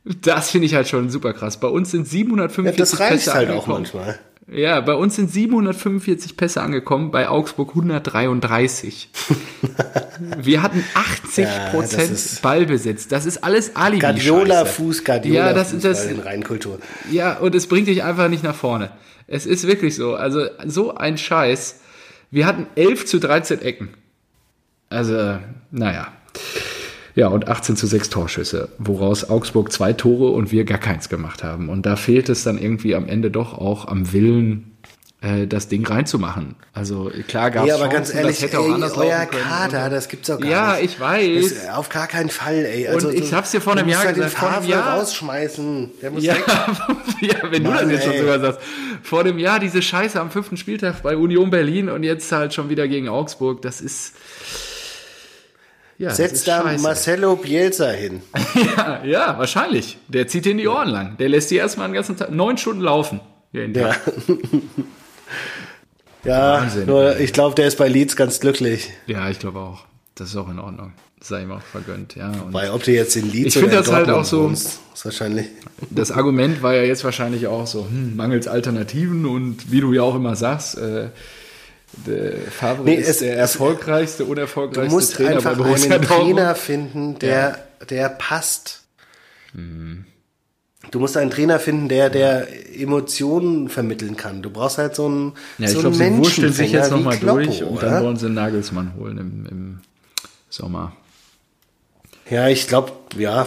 Das finde ich halt schon super krass. Bei uns sind Ja, 745 das reicht Pässe halt auch angekommen. manchmal. Ja, bei uns sind 745 Pässe angekommen, bei Augsburg 133. *laughs* Wir hatten 80 Ja, Prozent Ballbesitz. Das ist alles alibi Guardiola Fuß, Guardiola Ja, das- Fuß das- bei den Rheinkultur. Ja, und es bringt dich einfach nicht nach vorne. Es ist wirklich so. Also, so ein Scheiß. Wir hatten 11 zu 13 Ecken. Also, naja. Ja, und 18 zu 6 Torschüsse, woraus Augsburg zwei Tore und wir gar keins gemacht haben. Und da fehlt es dann irgendwie am Ende doch auch am Willen, äh, das Ding reinzumachen. Also klar gab es Ja, aber ganz ehrlich, das hätte auch ey, anders euer laufen können. Kader, das gibt's doch gar Ja, nicht. ich weiß. Das, auf gar keinen Fall, ey. Also, Und ich du- hab's dir vor du einem Jahr halt den gesagt, vor einem Jahr- rausschmeißen. Der muss Ja, weg. *laughs* ja, wenn du Mann, das jetzt schon sogar sagst. Vor dem Jahr diese Scheiße am fünften Spieltag bei Union Berlin und jetzt halt schon wieder gegen Augsburg. Das ist. Ja, das Setz ist da scheiße. Marcelo Bielsa hin. *laughs* Ja, ja, wahrscheinlich. Der zieht dir in die Ohren lang. Der lässt die erstmal den ganzen Tag neun Stunden laufen. Ja. *laughs* Ja, Wahnsinn. nur ich glaube, der ist bei Leeds ganz glücklich. Ja, ich glaube auch. Das ist auch in Ordnung. Sei ihm auch vergönnt. Ja, und Weil ob du jetzt in Leeds Ich oder das halt auch so- wohnst, ist wahrscheinlich. *laughs* das Argument war ja jetzt wahrscheinlich auch so, hm, mangels Alternativen und wie du ja auch immer sagst, äh, der Favre Nee, ist es- der es- erfolgreichste, Du unerfolgreichste musst Trainer einfach einen. Trainer finden, der, der passt. Du musst einen Trainer finden, der, der Emotionen vermitteln kann. Du brauchst halt so einen, Ja, ich so glaube, einen sie sich jetzt nochmal durch und oder? dann wollen sie einen Nagelsmann holen im, im Sommer. Ja, ich glaube, ja.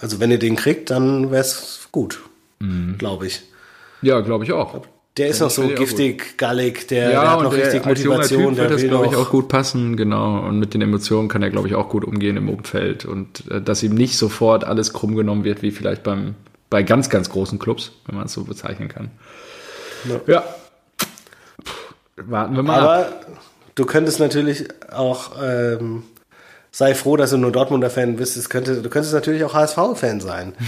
Also wenn ihr den kriegt, dann wär's gut. glaube ich. Ja, glaube ich auch. Der ist noch so ich auch giftig, gallig, der, der Ja, hat und noch der, richtig Motivation, Typ der wird das, glaube ich, auch gut passen, genau. Und mit den Emotionen kann er, glaube ich, auch gut umgehen im Umfeld. Und äh, dass ihm nicht sofort alles krumm genommen wird, wie vielleicht beim, bei ganz, ganz großen Clubs, wenn man es so bezeichnen kann. Ja. Warten wir mal ab. Aber du könntest natürlich auch, ähm, sei froh, dass du nur Dortmunder Fan bist. Es könnte, du könntest natürlich auch HSV-Fan sein. *laughs*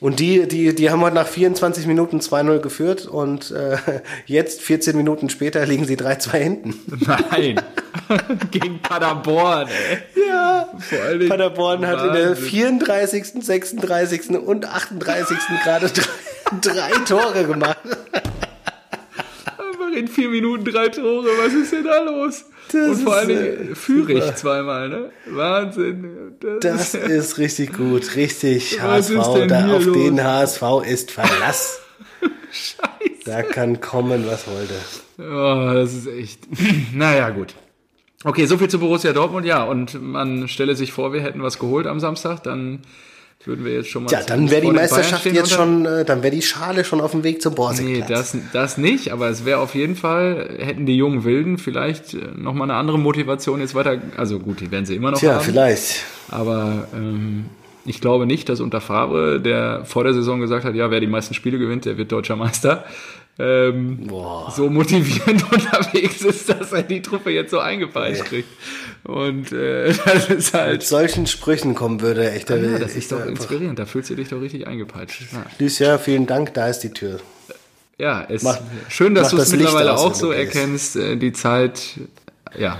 Und die, die, die haben heute nach 24 Minuten 2-0 geführt und äh, *laughs* jetzt, 14 Minuten später, liegen sie 3-2 hinten. Nein. *laughs* Gegen Paderborn, ey. Ja. Vor Dingen Paderborn hat in der Wahnsinn. 34., 36. und 38. gerade drei, *laughs* drei Tore gemacht. Einfach in vier Minuten drei Tore. Was ist denn da los? Das Und vor äh, Führig super. zweimal, ne? Wahnsinn. Das *laughs* ist richtig gut, richtig HSV. denn Da auf los? den HSV ist Verlass. *laughs* Scheiße. Da kann kommen, was wollte. Oh, das ist echt. *laughs* naja, gut. Okay, soviel zu Borussia Dortmund, ja. Und man stelle sich vor, wir hätten was geholt am Samstag, dann würden wir jetzt schon mal. Ja, dann wäre die Meisterschaft jetzt schon, äh, dann wäre die Schale schon auf dem Weg zum Nee, Borsigplatz. das, das nicht, aber es wäre auf jeden Fall, hätten die jungen Wilden vielleicht nochmal eine andere Motivation jetzt weiter, also gut, die werden sie immer noch Tja, haben. vielleicht. Aber ähm, ich glaube nicht, dass unter Favre, der vor der Saison gesagt hat, ja, wer die meisten Spiele gewinnt, der wird deutscher Meister, ähm, so motivierend *laughs* unterwegs ist, dass er die Truppe jetzt so eingepeitscht kriegt. Und äh, *laughs* das ist Mit halt, solchen Sprüchen kommen würde, echt. ja, das ist doch inspirierend, da fühlst du dich doch richtig eingepeitscht. Ja. Lucia, vielen Dank, da ist die Tür. Ja, es Mach- schön, dass du es das mittlerweile aus, auch so erkennst. äh, Die Zeit, ja,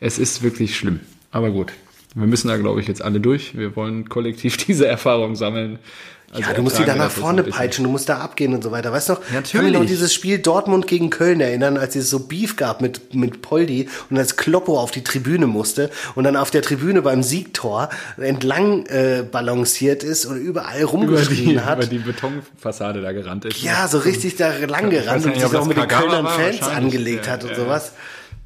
es ist wirklich schlimm. Aber gut, wir müssen da, glaube ich, jetzt alle durch. Wir wollen kollektiv *laughs* diese Erfahrung sammeln. Also Ja, du musst die da nach vorne peitschen, du musst da abgehen und so weiter. Weißt du noch, ich kann mich Natürlich. noch dieses Spiel Dortmund gegen Köln erinnern, als es so Beef gab mit, mit Poldi und als Kloppo auf die Tribüne musste und dann auf der Tribüne beim Siegtor entlang äh, balanciert ist und überall Über die, rumgeschrien *laughs* hat. über die Betonfassade da gerannt ist. Ja, so richtig da lang gerannt und sich auch mit den Kölnern Fans angelegt Ja, hat und ja, sowas.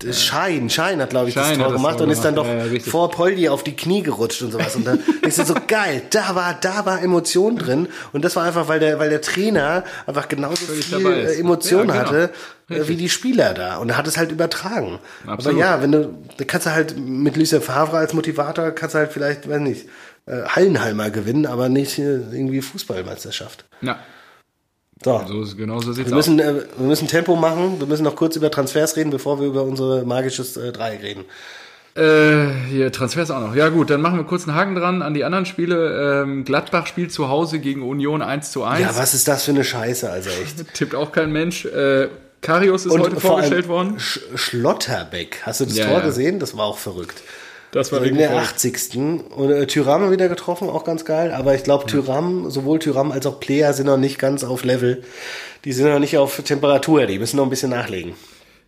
Das Schein, Schein hat, glaube ich, das Schein Tor hat das gemacht Tor und ist dann doch ja, ja, richtig. vor Poldi auf die Knie gerutscht und sowas. Und dann *laughs* ist so geil, da war, da war Emotion drin. Und das war einfach, weil der, weil der Trainer einfach genauso Völlig viel äh, Emotion Ja, genau. hatte, äh, wie die Spieler da. Und er hat es halt übertragen. Absolut. Aber ja, wenn du, da kannst du halt mit Lucien Favre als Motivator, kannst du halt vielleicht, weiß nicht, äh, Hallenhalmer gewinnen, aber nicht äh, irgendwie Fußballmeisterschaft. Ja, So. so ist, genau so sieht's Wir aus. müssen, äh, wir müssen Tempo machen. Wir müssen noch kurz über Transfers reden, bevor wir über unsere magisches äh, Dreieck reden. Äh, hier, Transfers auch noch. Ja gut, dann machen wir kurz einen Haken dran an die anderen Spiele. Ähm, Gladbach spielt zu Hause gegen Union 1 zu 1. Ja, was ist das für eine Scheiße, also echt. *laughs* Tippt auch kein Mensch. Äh, Karius ist heute vor allem vorgestellt worden. Sch Schlotterbeck, hast du das Ja, Tor ja. gesehen? Das war auch verrückt. Das war In wirklich der voll. 80. Und äh, Tyram wieder getroffen, auch ganz geil. Aber ich glaube, Tyram, sowohl Tyram als auch Player sind noch nicht ganz auf Level. Die sind noch nicht auf Temperatur, die müssen noch ein bisschen nachlegen.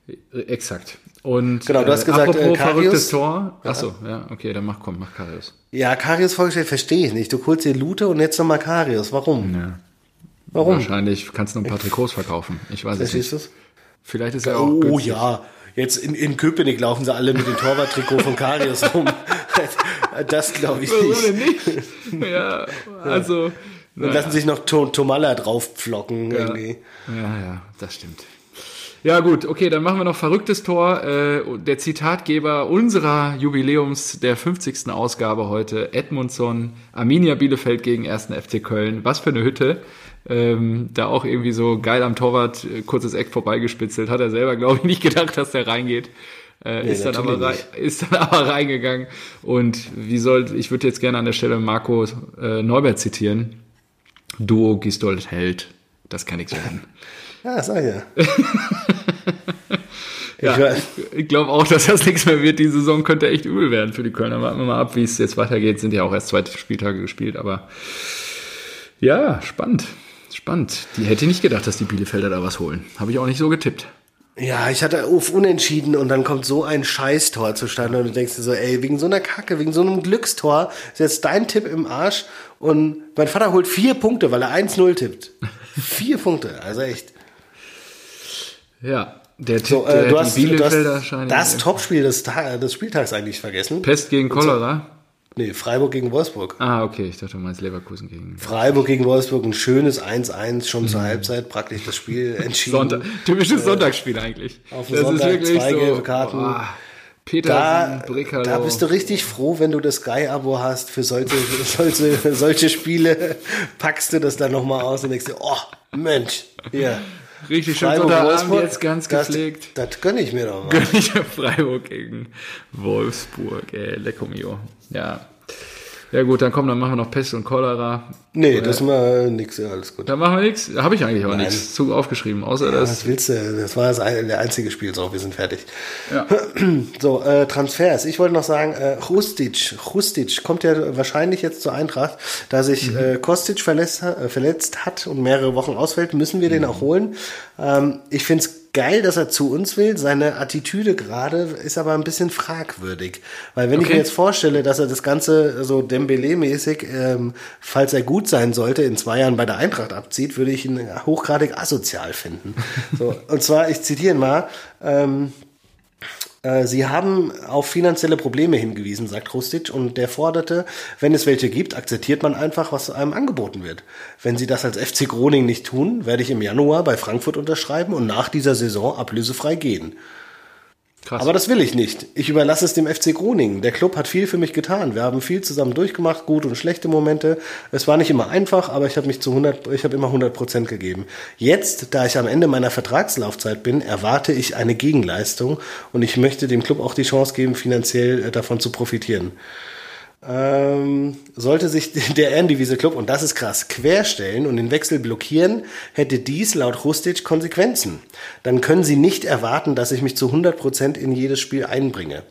Äh, Exakt. Und Genau, du hast gesagt, apropos äh, Karius. verrücktes Tor. Achso, ja, okay, dann mach, komm, mach Karius. Ja, Karius vorgestellt, verstehe ich nicht. Du holst dir Lute und jetzt nochmal Karius. Warum? Ja. Warum? Wahrscheinlich kannst du noch ein paar Trikots verkaufen. Ich weiß es nicht. du's? Vielleicht ist er auch Oh günstig. ja, jetzt in, in Köpenick laufen sie alle mit dem Torwarttrikot von Karius rum. *laughs* Das glaube ich nicht. nicht? ja, also. Und naja. lassen sich noch to Tomalla draufpflocken irgendwie. Ja, ja, das stimmt. Ja, gut, okay, dann machen wir noch verrücktes Tor. Äh, der Zitatgeber unserer Jubiläums der 50. Ausgabe heute, Edmundson, Arminia Bielefeld gegen 1. FC Köln. Was für eine Hütte. Ähm, da auch irgendwie so geil am Torwart, äh, kurzes Eck vorbeigespitzelt. Hat er selber, glaube ich, nicht gedacht, dass der reingeht. Äh, ist, dann aber rein, ist dann *laughs* aber reingegangen. Und wie soll, ich würde jetzt gerne an der Stelle Marco äh, Neubert zitieren. Duo Gistold Held. Das kann nichts werden. *laughs* Ja, sag ich ja. *laughs* Ja, ich, ich glaube auch, dass das nichts mehr wird. Die Saison könnte echt übel werden für die Kölner. Warten wir mal ab, wie es jetzt weitergeht. Sind ja auch erst zwei Spieltage gespielt, aber ja, spannend. Spannend. Die hätte nicht gedacht, dass die Bielefelder da was holen. Habe ich auch nicht so getippt. Ja, ich hatte auf Unentschieden und dann kommt so ein Scheißtor zustande und du denkst dir so, ey, wegen so einer Kacke, wegen so einem Glückstor ist jetzt dein Tipp im Arsch und mein Vater holt vier Punkte, weil er 1-0 tippt. vier Punkte, also echt. Ja, der Tipp, So, der, äh, du, hast, die du Bielefelder hast das Topspiel des, des Spieltags eigentlich vergessen. Pest gegen Cholera. Nee, Freiburg gegen Wolfsburg. Ah, okay, ich dachte, du meinst Leverkusen gegen. Freiburg gegen Wolfsburg, ein schönes 1-1 schon zur Halbzeit, praktisch das Spiel *laughs* entschieden. Sonntag, typisches Sonntagsspiel eigentlich. auf den Sonntag zwei gelbe Karten. Da, Petersen, Brickalo. da bist du richtig froh, wenn du das Sky-Abo hast für solche, solche, solche Spiele. Packst du das dann nochmal aus und denkst dir, oh, Mensch, hier. Richtig schön Wolfsburg, jetzt ganz das, gepflegt. Das gönn ich mir doch mal. *laughs* Gönn ich Freiburg gegen Wolfsburg, ey, lecco mio. Ja. Ja gut, dann komm, dann machen wir noch Pest und Cholera. Nee, das ist mal nix, ja, alles gut. Dann machen wir nichts. Habe ich eigentlich auch nichts zu aufgeschrieben, außer das. Was willst du? Das war das der einzige Spiel, so, wir sind fertig. Ja. *clears throat* So, äh, Transfers. Ich wollte noch sagen, äh, Rustic, Rustic kommt ja wahrscheinlich jetzt zur Eintracht. Da sich äh, Kostic verletzt, äh, verletzt hat und mehrere Wochen ausfällt, müssen wir den auch holen. Ähm, ich geil, dass er zu uns will. Seine Attitüde gerade ist aber ein bisschen fragwürdig. Weil wenn ich Okay. mir jetzt vorstelle, dass er das Ganze so Dembele-mäßig, ähm, falls er gut sein sollte, in zwei Jahren bei der Eintracht abzieht, würde ich ihn hochgradig asozial finden. So, und zwar, ich zitiere ihn mal, ähm, äh, Sie haben auf finanzielle Probleme hingewiesen, sagt Rustic, und der forderte, wenn es welche gibt, akzeptiert man einfach, was einem angeboten wird. Wenn Sie das als FC Groningen nicht tun, werde ich im Januar bei Frankfurt unterschreiben und nach dieser Saison ablösefrei gehen. Krass. Aber das will ich nicht. Ich überlasse es dem FC Groningen. Der Club hat viel für mich getan. Wir haben viel zusammen durchgemacht, gute und schlechte Momente. Es war nicht immer einfach, aber ich habe mich zu 100, ich habe immer 100 Prozent gegeben. Jetzt, da ich am Ende meiner Vertragslaufzeit bin, erwarte ich eine Gegenleistung und ich möchte dem Club auch die Chance geben, finanziell äh, davon zu profitieren. Ähm, sollte sich *laughs* der Ehrendivisie-Club, und das ist krass, querstellen und den Wechsel blockieren, hätte dies laut Rustic Konsequenzen. Dann können sie nicht erwarten, dass ich mich zu 100% in jedes Spiel einbringe.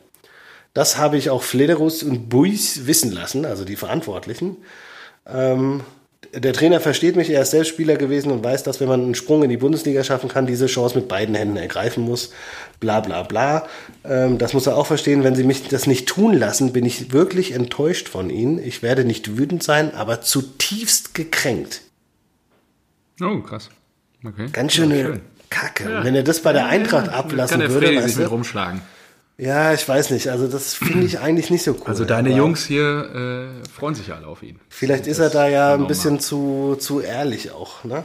Das habe ich auch Flederus und Buis wissen lassen, also die Verantwortlichen. Ähm, der Trainer versteht mich, er ist selbst Spieler gewesen und weiß, dass wenn man einen Sprung in die Bundesliga schaffen kann, diese Chance mit beiden Händen ergreifen muss. Bla bla bla. Ähm, das muss er auch verstehen. Wenn sie mich das nicht tun lassen, bin ich wirklich enttäuscht von ihnen. Ich werde nicht wütend sein, aber zutiefst gekränkt. Oh, krass. Okay. Ganz schöne Ja, schön. Kacke. Und wenn er das bei der Eintracht ablassen Kann der würde, weißt sich mit du? rumschlagen. Ja, ich weiß nicht. Also das finde ich *clears throat* eigentlich nicht so cool. Also deine Jungs hier äh, freuen sich alle auf ihn. Vielleicht ist er da ja ein bisschen zu, zu ehrlich auch, ne?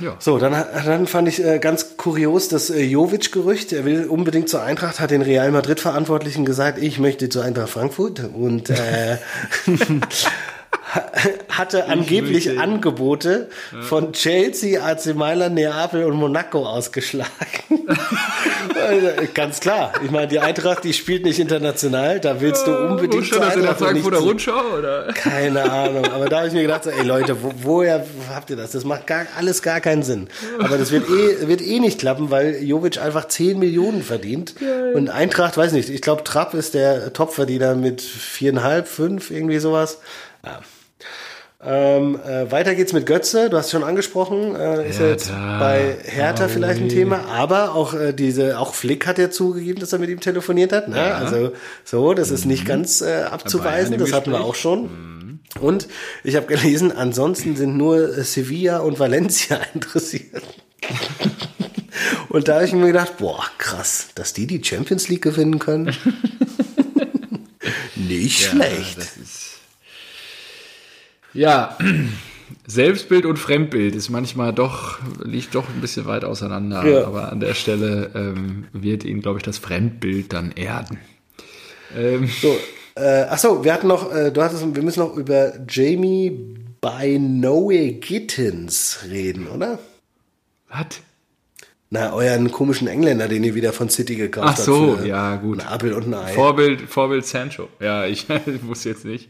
Ja. So, dann, dann fand ich äh, ganz kurios das äh, Jovic-Gerücht. Er will unbedingt zur Eintracht, hat den Real Madrid-Verantwortlichen gesagt, ich möchte zur Eintracht Frankfurt und äh, *laughs* *laughs* *laughs* hatte angeblich Angebote von Chelsea, AC Mailand, Neapel und Monaco ausgeschlagen. *laughs* ganz klar. Ich meine, die Eintracht, die spielt nicht international, da willst du Wo unbedingt stand zur das in der Frankfurter Rundschau? Oder? keine Ahnung, aber da habe ich mir gedacht, so, ey Leute, wo, woher habt ihr das? Das macht gar, alles gar keinen Sinn. Aber das wird eh, wird eh nicht klappen, weil Jovic einfach 10 Millionen verdient. Und Eintracht, weiß nicht, ich glaube, Trapp ist der Topverdiener mit viereinhalb, fünf, irgendwie sowas. Ja. Ähm, äh, weiter geht's mit Götze, du hast schon angesprochen, äh, ist ja jetzt bei Hertha vielleicht ein. Thema, aber auch äh, diese, auch Flick hat ja zugegeben, dass er mit ihm telefoniert hat, ne? Also so, das ist nicht ganz äh, abzuweisen, das hatten wir auch schon. Und ich habe gelesen, ansonsten sind nur äh, Sevilla und Valencia *laughs* interessiert. *laughs* und da habe ich mir gedacht, boah, krass, dass die die Champions League gewinnen können. *laughs* nicht schlecht. Ja, Selbstbild und Fremdbild ist manchmal doch, liegt doch ein bisschen weit auseinander. Ja. Aber an der Stelle ähm, wird ihn, glaube ich, das Fremdbild dann erden. Ähm, So, äh, ach so, wir hatten noch, äh, du hattest, wir müssen noch über Jamie Bynoe Gittins reden, oder? was? Na, euren komischen Engländer, den ihr wieder von City gekauft Ach habt. so, für ja, gut. Ein Apfel und ein Ei. Vorbild, Vorbild Sancho. Ja, ich *laughs* wusste jetzt nicht.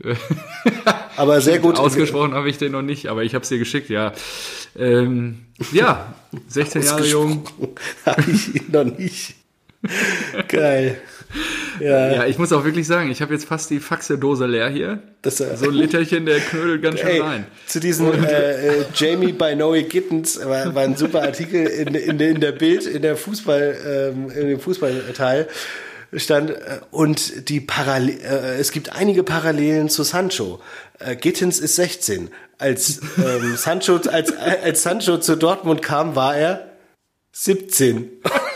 *laughs* Aber sehr gut. Ausgesprochen habe ich den noch nicht, aber ich habe es dir geschickt, ja. Ähm, ja, *laughs* 16 Jahre jung. Habe ich ihn noch nicht. Geil. Ja, Ja, ich muss auch wirklich sagen, ich habe jetzt fast die Faxedose leer hier. das, äh, So ein Literchen, der knödelt *laughs* ganz schön Ey, rein. zu diesem äh, äh, Jamie by Noe Gittens war, war ein super Artikel in, in, der- in der Bild, in der Fußball, ähm, in dem Fußballteil stand äh, und die Parallel, äh, es gibt einige Parallelen zu Sancho. Äh, Gittens ist 16. Als ähm, Sancho als als Sancho zu Dortmund kam, war er 17. *laughs*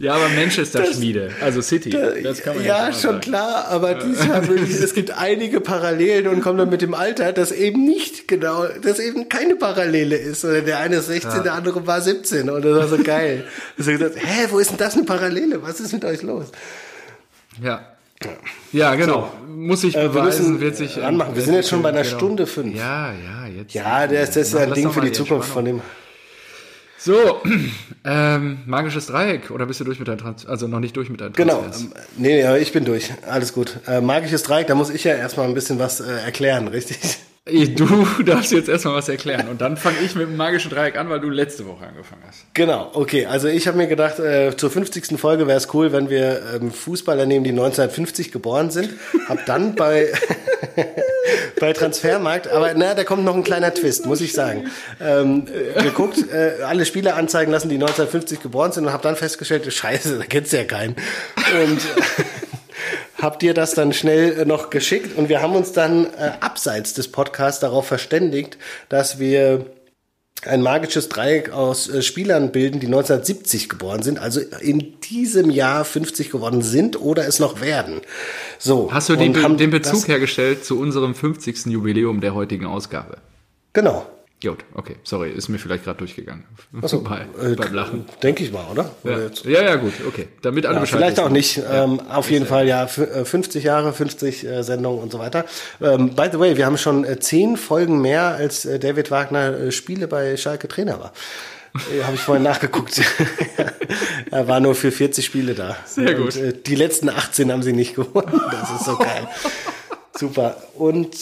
Ja, aber Manchester Schmiede, also City. Das kann man ja, ja schon sagen. klar, aber diesmal wirklich, *laughs* es gibt einige Parallelen und kommt dann mit dem Alter, dass eben nicht genau, dass eben keine Parallele ist. Oder der eine ist 16, ja. der andere war 17 und das war so geil. *laughs* Da hast gesagt, hä, wo ist denn das eine Parallele? Was ist mit euch los? Ja. Ja, genau. So. Muss ich beweisen, äh, wir wird sich anmachen. Wir sind jetzt schon bei einer genau. Stunde fünf. Ja, ja, jetzt. Ja, das, das ist ein Ding für die Zukunft von dem. So, *clears throat* ähm, magisches Dreieck, oder bist du durch mit deinem Trans also noch nicht durch mit deinem Genau, ähm, nee, nee, ich bin durch, alles gut. Äh, magisches Dreieck, da muss ich ja erstmal ein bisschen was äh, erklären, *laughs* richtig? Du *laughs* darfst jetzt erstmal was erklären und dann fange ich mit dem magischen Dreieck an, weil du letzte Woche angefangen hast. Genau, okay. Also ich habe mir gedacht, äh, zur 50. Folge wäre es cool, wenn wir ähm, Fußballer nehmen, die 1950 geboren sind. Hab dann bei, *laughs* bei Transfermarkt, aber na, da kommt noch ein kleiner Twist, muss ich sagen. Ähm, geguckt, äh, alle Spieler anzeigen lassen, die 1950 geboren sind und habe dann festgestellt, scheiße, da du ja keinen. Und *laughs* habt ihr das dann schnell äh, noch geschickt und wir haben uns dann äh, abseits des Podcasts darauf verständigt, dass wir ein magisches Dreieck aus äh, Spielern bilden, die 1970 geboren sind, also in diesem Jahr 50 geworden sind oder es noch werden. So. Hast du den, Be den Bezug hergestellt zu unserem 50. Jubiläum der heutigen Ausgabe? Genau. Gut, okay, sorry, ist mir vielleicht gerade durchgegangen. So, *laughs* bei, äh, beim Lachen. Denke ich mal, oder? Ja. ja, ja, gut, okay. Damit alle ja, Bescheid Vielleicht auch nicht. Ja, ähm, auf jeden Fall, ja, 50 äh, Jahre, 50 äh, Sendungen und so weiter. Ähm, by the way, wir haben schon äh, zehn Folgen mehr, als äh, David Wagner äh, Spiele bei Schalke Trainer war. Äh, Habe ich vorhin *laughs* nachgeguckt. *laughs* er war nur für 40 Spiele da. Sehr gut. Und, die letzten 18 haben sie nicht gewonnen. Das ist so geil. Super. Und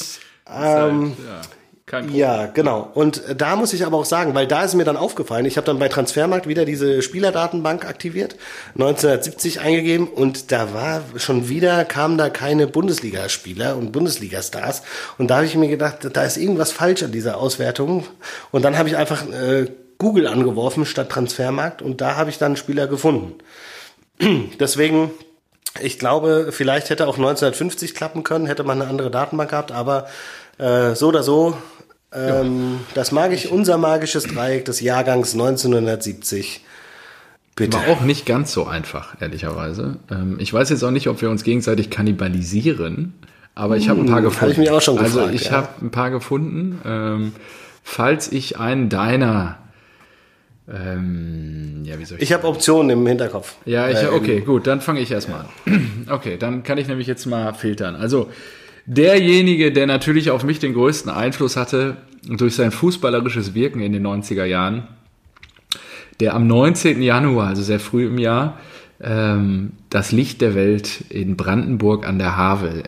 ähm, ja. Kein Problem. Ja, genau. Und da muss ich aber auch sagen, weil da ist mir dann aufgefallen, ich habe dann bei Transfermarkt wieder diese Spielerdatenbank aktiviert, 1970 eingegeben und da war schon wieder, kamen da keine Bundesligaspieler und Bundesligastars. Und da habe ich mir gedacht, da ist irgendwas falsch an dieser Auswertung. Und dann habe ich einfach äh, Google angeworfen statt Transfermarkt und da habe ich dann Spieler gefunden. *clears throat* Deswegen ich glaube, vielleicht hätte auch 1950 klappen können, hätte man eine andere Datenbank gehabt, aber äh, so oder so ähm, das mag ich, unser magisches Dreieck des Jahrgangs 1970. Bitte. War auch nicht ganz so einfach, ehrlicherweise. Ähm, ich weiß jetzt auch nicht, ob wir uns gegenseitig kannibalisieren, aber ich habe ein paar gefunden. Hm, habe ich mich auch schon also gefragt. Also ich ja. habe ein paar gefunden. Ähm, falls ich einen deiner ähm, ja, wie soll ich ich habe Optionen im Hinterkopf. Ja, ich, äh, okay, gut, dann fange ich erstmal an. *clears throat* Okay, dann kann ich nämlich jetzt mal filtern. Also, derjenige, der natürlich auf mich den größten Einfluss hatte durch sein fußballerisches Wirken in den 90er Jahren, der am 19. Januar, also sehr früh im Jahr, ähm, das Licht der Welt in Brandenburg an der Havel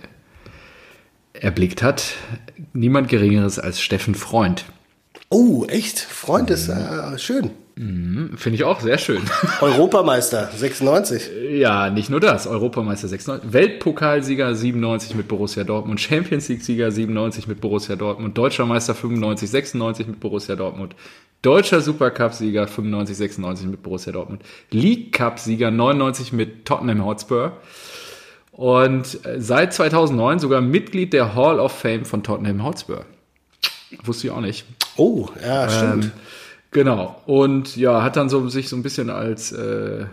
erblickt hat. Niemand Geringeres als Steffen Freund. Oh, echt? Freund ist äh, schön. Mhm, Finde ich auch sehr schön. *laughs* Europameister 96. Ja, nicht nur das. Europameister 96. Weltpokalsieger 97 mit Borussia Dortmund. Champions League-Sieger 97 mit Borussia Dortmund. Deutscher Meister 95, 96 mit Borussia Dortmund. Deutscher Supercup-Sieger 95, 96 mit Borussia Dortmund. League Cup-Sieger 99 mit Tottenham Hotspur. Und äh, seit 2009 sogar Mitglied der Hall of Fame von Tottenham Hotspur. Wusste ich auch nicht. Oh, ja, stimmt. Ähm, Genau. Und ja, hat dann so sich so ein bisschen als äh,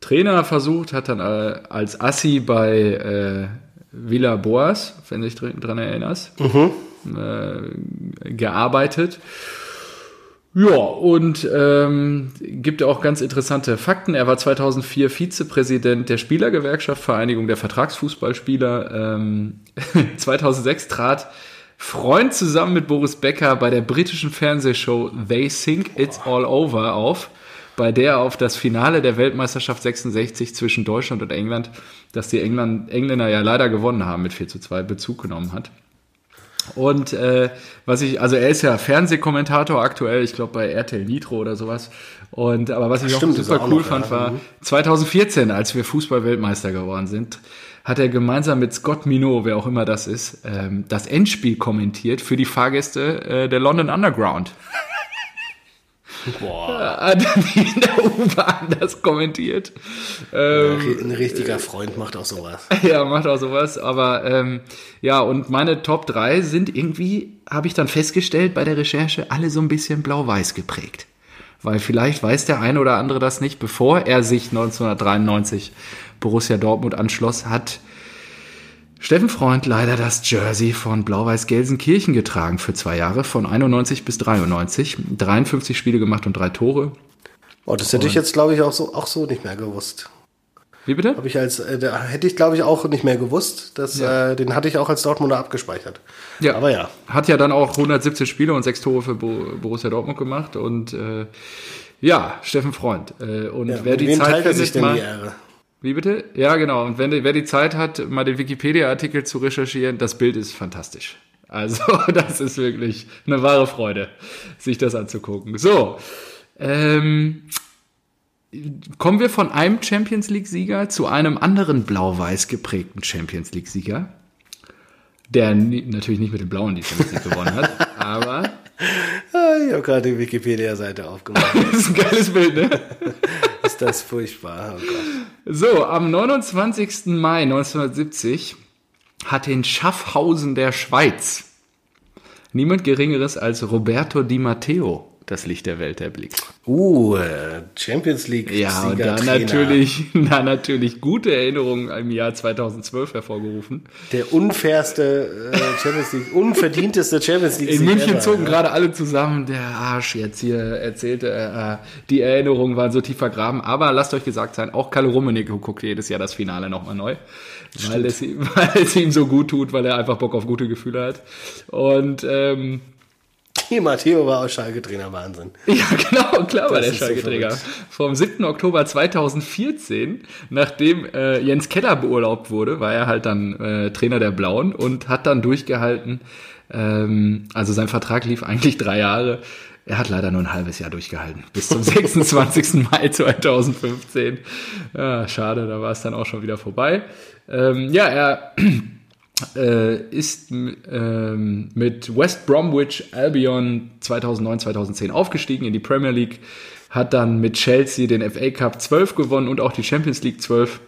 Trainer versucht, hat dann äh, als Assi bei äh, Villa Boas, wenn du dich dran erinnerst, mhm. äh, gearbeitet. Ja, und ähm, gibt auch ganz interessante Fakten. Er war 2004 Vizepräsident der Spielergewerkschaft Vereinigung der Vertragsfußballspieler. Ähm, *laughs* 2006 trat Freund zusammen mit Boris Becker bei der britischen Fernsehshow They Think It's All Over auf, bei der er auf das Finale der Weltmeisterschaft 66 zwischen Deutschland und England, das die England, Engländer ja leider gewonnen haben mit 4 zu 2, Bezug genommen hat. Und äh, was ich, also er ist ja Fernsehkommentator aktuell, ich glaube bei RTL Nitro oder sowas. Und aber was ich Stimmt, auch super cool noch, fand, ja. war 2014, mhm. als wir Fußball-Weltmeister geworden sind, hat er gemeinsam mit Scott Minot, wer auch immer das ist, ähm, das Endspiel kommentiert für die Fahrgäste äh, der London Underground. Boah. *laughs* Hat in der U-Bahn das kommentiert. Ähm, Ein richtiger Freund macht auch sowas. *laughs* Ja, macht auch sowas. Aber ähm, ja, und meine Top 3 sind irgendwie, habe ich dann festgestellt bei der Recherche, alle so ein bisschen blau-weiß geprägt. Weil vielleicht weiß der eine oder andere das nicht. Bevor er sich 1993 Borussia Dortmund anschloss, hat Steffen Freund leider das Jersey von Blau-Weiß Gelsenkirchen getragen für zwei Jahre, von 91 bis 93. 53 Spiele gemacht und drei Tore. Oh, das hätte ich jetzt, glaube ich, auch so, auch so nicht mehr gewusst. Wie bitte? Hab ich als, äh, da hätte ich, glaube ich, auch nicht mehr gewusst. Das, Ja. äh, den hatte ich auch als Dortmunder abgespeichert. Ja. Aber ja. Hat ja dann auch 117 Spiele und sechs Tore für Bo Borussia Dortmund gemacht und äh, ja, Steffen Freund. Äh, und ja wer die wem Zeit teilt er sich denn mal, die Ehre? Wie bitte? Ja, genau. Und wenn, wer die Zeit hat, mal den Wikipedia-Artikel zu recherchieren, das Bild ist fantastisch. Also, *laughs* das ist wirklich eine wahre Freude, sich das anzugucken. So, ähm, kommen wir von einem Champions League-Sieger zu einem anderen blau-weiß geprägten Champions League-Sieger, der nie, natürlich nicht mit dem Blauen die Champions League gewonnen hat, *laughs* aber Ah, ich habe gerade die Wikipedia-Seite aufgemacht. *laughs* das ist ein geiles Bild, ne? *laughs* ist das furchtbar. Oh. So, am 29. Mai 1970 hat in Schaffhausen der Schweiz niemand Geringeres als Roberto Di Matteo das Licht der Welt erblickt. Uh, Champions League. Ja, und da natürlich, *laughs* da natürlich gute Erinnerungen im Jahr 2012 hervorgerufen. Der unfairste äh, Champions League, unverdienteste Champions League. In München ever, zogen ja. gerade alle zusammen. Der Arsch jetzt hier erzählte, äh, die Erinnerungen waren so tief vergraben. Aber lasst euch gesagt sein, auch Kalle Rummenigge guckt jedes Jahr das Finale nochmal neu. Weil es, ihm, *laughs* weil es ihm so gut tut, weil er einfach Bock auf gute Gefühle hat. Und ähm, Di *laughs* Matteo war auch Schalke-Trainer, Wahnsinn. ja, genau, klar war der ist so. Vom 7. Oktober 2014, nachdem äh, Jens Keller beurlaubt wurde, war er halt dann äh, Trainer der Blauen und hat dann durchgehalten. Ähm, also sein Vertrag lief eigentlich drei Jahre. Er hat leider nur ein halbes Jahr durchgehalten. Bis zum *laughs* 26. Mai 2015. Ja, schade, da war es dann auch schon wieder vorbei. Ähm, ja, er äh, ist ähm, mit West Bromwich Albion 2009, 2010 aufgestiegen in die Premier League, hat dann mit Chelsea den FA Cup 12 gewonnen und auch die Champions League 12.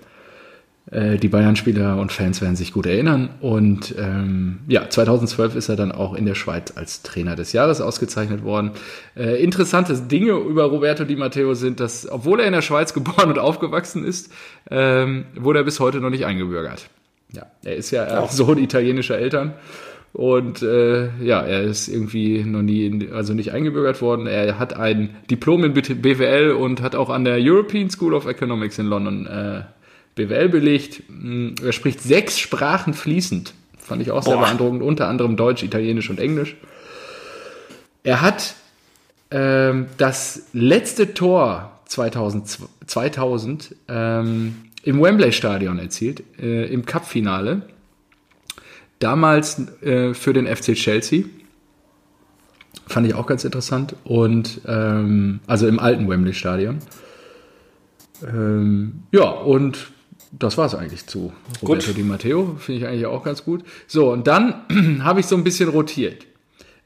Äh, die Bayern-Spieler und Fans werden sich gut erinnern. Und ähm, ja, 2012 ist er dann auch in der Schweiz als Trainer des Jahres ausgezeichnet worden. Äh, interessante Dinge über Roberto Di Matteo sind, dass, obwohl er in der Schweiz geboren und aufgewachsen ist, ähm, wurde er bis heute noch nicht eingebürgert. Ja, er ist ja auch Sohn italienischer Eltern. Und äh, ja, er ist irgendwie noch nie, in, also nicht eingebürgert worden. Er hat ein Diplom in BWL und hat auch an der European School of Economics in London äh, BWL belegt. Mm, Er spricht sechs Sprachen fließend. Fand ich auch sehr Boah. beeindruckend, unter anderem Deutsch, Italienisch und Englisch. Er hat ähm, das letzte Tor 2000, 2000 ähm, im Wembley Stadion erzielt, äh, im Cup-Finale. Damals äh, für den FC Chelsea. Fand ich auch ganz interessant. Und ähm, also im alten Wembley Stadion. Ähm, ja, und das war es eigentlich zu Roberto Di Matteo. Finde ich eigentlich auch ganz gut. So, und dann *clears throat* habe ich so ein bisschen rotiert.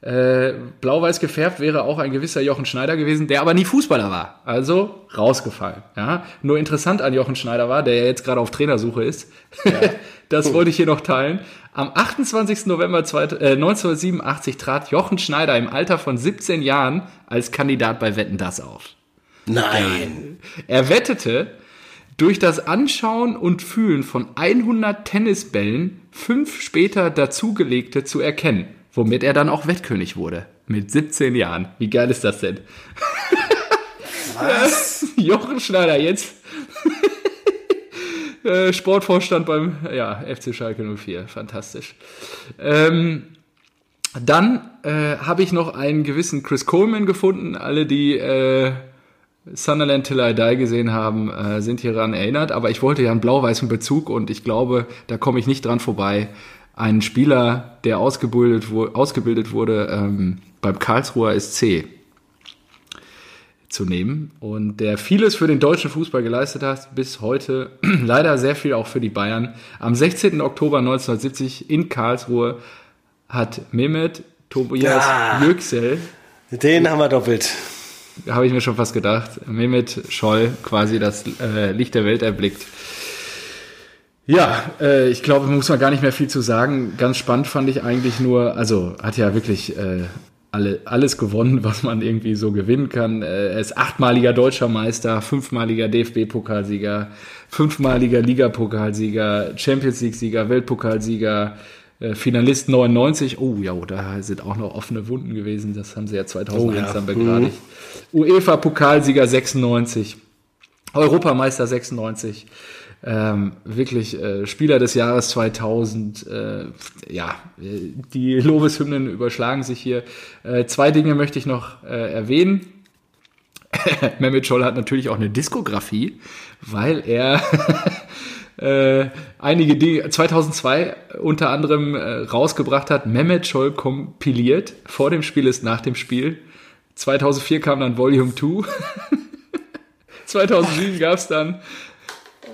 Äh, Blau-weiß gefärbt wäre auch ein gewisser Jochen Schneider gewesen, der aber nie Fußballer war. Also rausgefallen. Ja? Nur interessant an Jochen Schneider war, der ja jetzt gerade auf Trainersuche ist. *laughs* das wollte ich hier noch teilen. Am 28. November zwei- äh, 1987 trat Jochen Schneider im Alter von 17 Jahren als Kandidat bei Wetten das auf. Nein. Er wettete, durch das Anschauen und Fühlen von 100 Tennisbällen fünf später dazugelegte zu erkennen, womit er dann auch Wettkönig wurde. Mit 17 Jahren. Wie geil ist das denn? Was? *laughs* Jochen Schneider jetzt. *laughs* Äh, Sportvorstand beim ja, FC Schalke 04. Fantastisch. Ähm, dann äh, habe ich noch einen gewissen Chris Coleman gefunden. Alle, die äh, Sunderland Till I Die gesehen haben, äh, sind hieran erinnert. Aber ich wollte ja einen blau-weißen Bezug und ich glaube, da komme ich nicht dran vorbei. Ein Spieler, der ausgebildet, wu- ausgebildet wurde ähm, beim Karlsruher SC zu nehmen und der vieles für den deutschen Fußball geleistet hat, bis heute *clears throat* leider sehr viel auch für die Bayern. Am 16. Oktober 1970 in Karlsruhe hat Mehmet Tobias Ja. Yüksel Den haben wir doppelt. habe ich mir schon fast gedacht, Mehmet Scholl quasi das äh, Licht der Welt erblickt. Ja, äh, ich glaube, muss man gar nicht mehr viel zu sagen. Ganz spannend fand ich eigentlich nur, also hat ja wirklich äh, alle, alles gewonnen, was man irgendwie so gewinnen kann. Äh, er ist achtmaliger deutscher Meister, fünfmaliger DFB-Pokalsieger, fünfmaliger Ligapokalsieger, Champions League-Sieger, Weltpokalsieger, äh, Finalist 99. Oh ja, da sind auch noch offene Wunden gewesen. Das haben sie ja 2001 oh, ja. dann begradigt. Mhm. UEFA-Pokalsieger 96, Europameister 96 ähm, wirklich äh, Spieler des Jahres 2000. Äh, ja, die Lobeshymnen überschlagen sich hier. Äh, zwei Dinge möchte ich noch äh, erwähnen. *laughs* Mehmet Scholl hat natürlich auch eine Diskografie, weil er *laughs* äh, einige Dinge 2002 unter anderem äh, rausgebracht hat. Mehmet Scholl kompiliert. Vor dem Spiel ist nach dem Spiel. 2004 kam dann Volume 2. 2007 gab es dann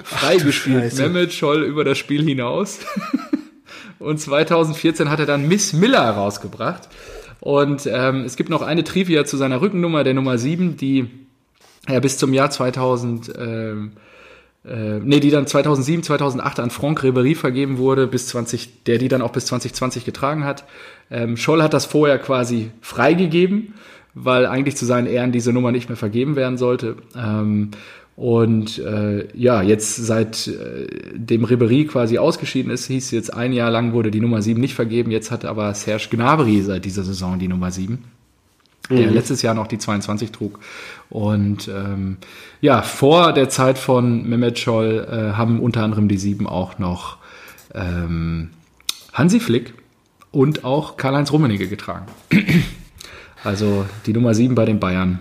freigespielt. Mehmet Scholl über das Spiel hinaus. *laughs* Und 2014 hat er dann Miss Miller rausgebracht. Und ähm, es gibt noch eine Trivia zu seiner Rückennummer, der Nummer 7, die er bis zum Jahr 2000, ähm, äh, nee, die dann 2007, 2008 an Franck Ribéry vergeben wurde, bis 20, der die dann auch bis 2020 getragen hat. Ähm, Scholl hat das vorher quasi freigegeben, weil eigentlich zu seinen Ehren diese Nummer nicht mehr vergeben werden sollte. Ähm, und äh, ja, jetzt seit äh, dem Ribery quasi ausgeschieden ist, hieß jetzt ein Jahr lang wurde die Nummer 7 nicht vergeben. Jetzt hat aber Serge Gnabry seit dieser Saison die Nummer 7. Mhm. Der letztes Jahr noch die 22 trug. Und ähm, ja, vor der Zeit von Mehmet Scholl äh, haben unter anderem die 7 auch noch ähm, Hansi Flick und auch Karl-Heinz Rummenigge getragen. also die Nummer 7 bei den Bayern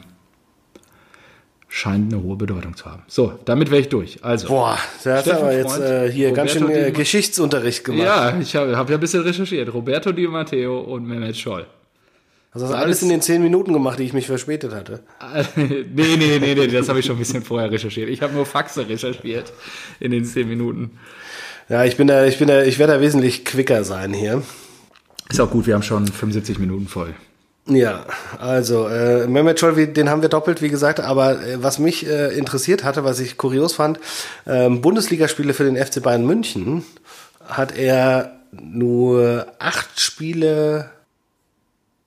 scheint eine hohe Bedeutung zu haben. So, damit wäre ich durch. Also, Boah, der hat aber jetzt äh, hier Roberto ganz schön äh, Geschichtsunterricht gemacht. Ja, ich habe hab ja ein bisschen recherchiert. Roberto Di Matteo und Mehmet Scholl. Hast du alles in den zehn Minuten gemacht, die ich mich verspätet hatte? *laughs* nee, nee, nee, nee, das habe ich schon ein bisschen vorher recherchiert. Ich habe nur Faxe recherchiert in den zehn Minuten. Ja, ich bin da, ich bin da, ich werde da wesentlich quicker sein hier. Ist auch gut, wir haben schon 75 Minuten voll. Ja, also äh, Mehmet Scholl, den haben wir doppelt, wie gesagt. Aber äh, was mich äh, interessiert hatte, was ich kurios fand, äh, Bundesligaspiele für den FC Bayern München hat er nur acht Spiele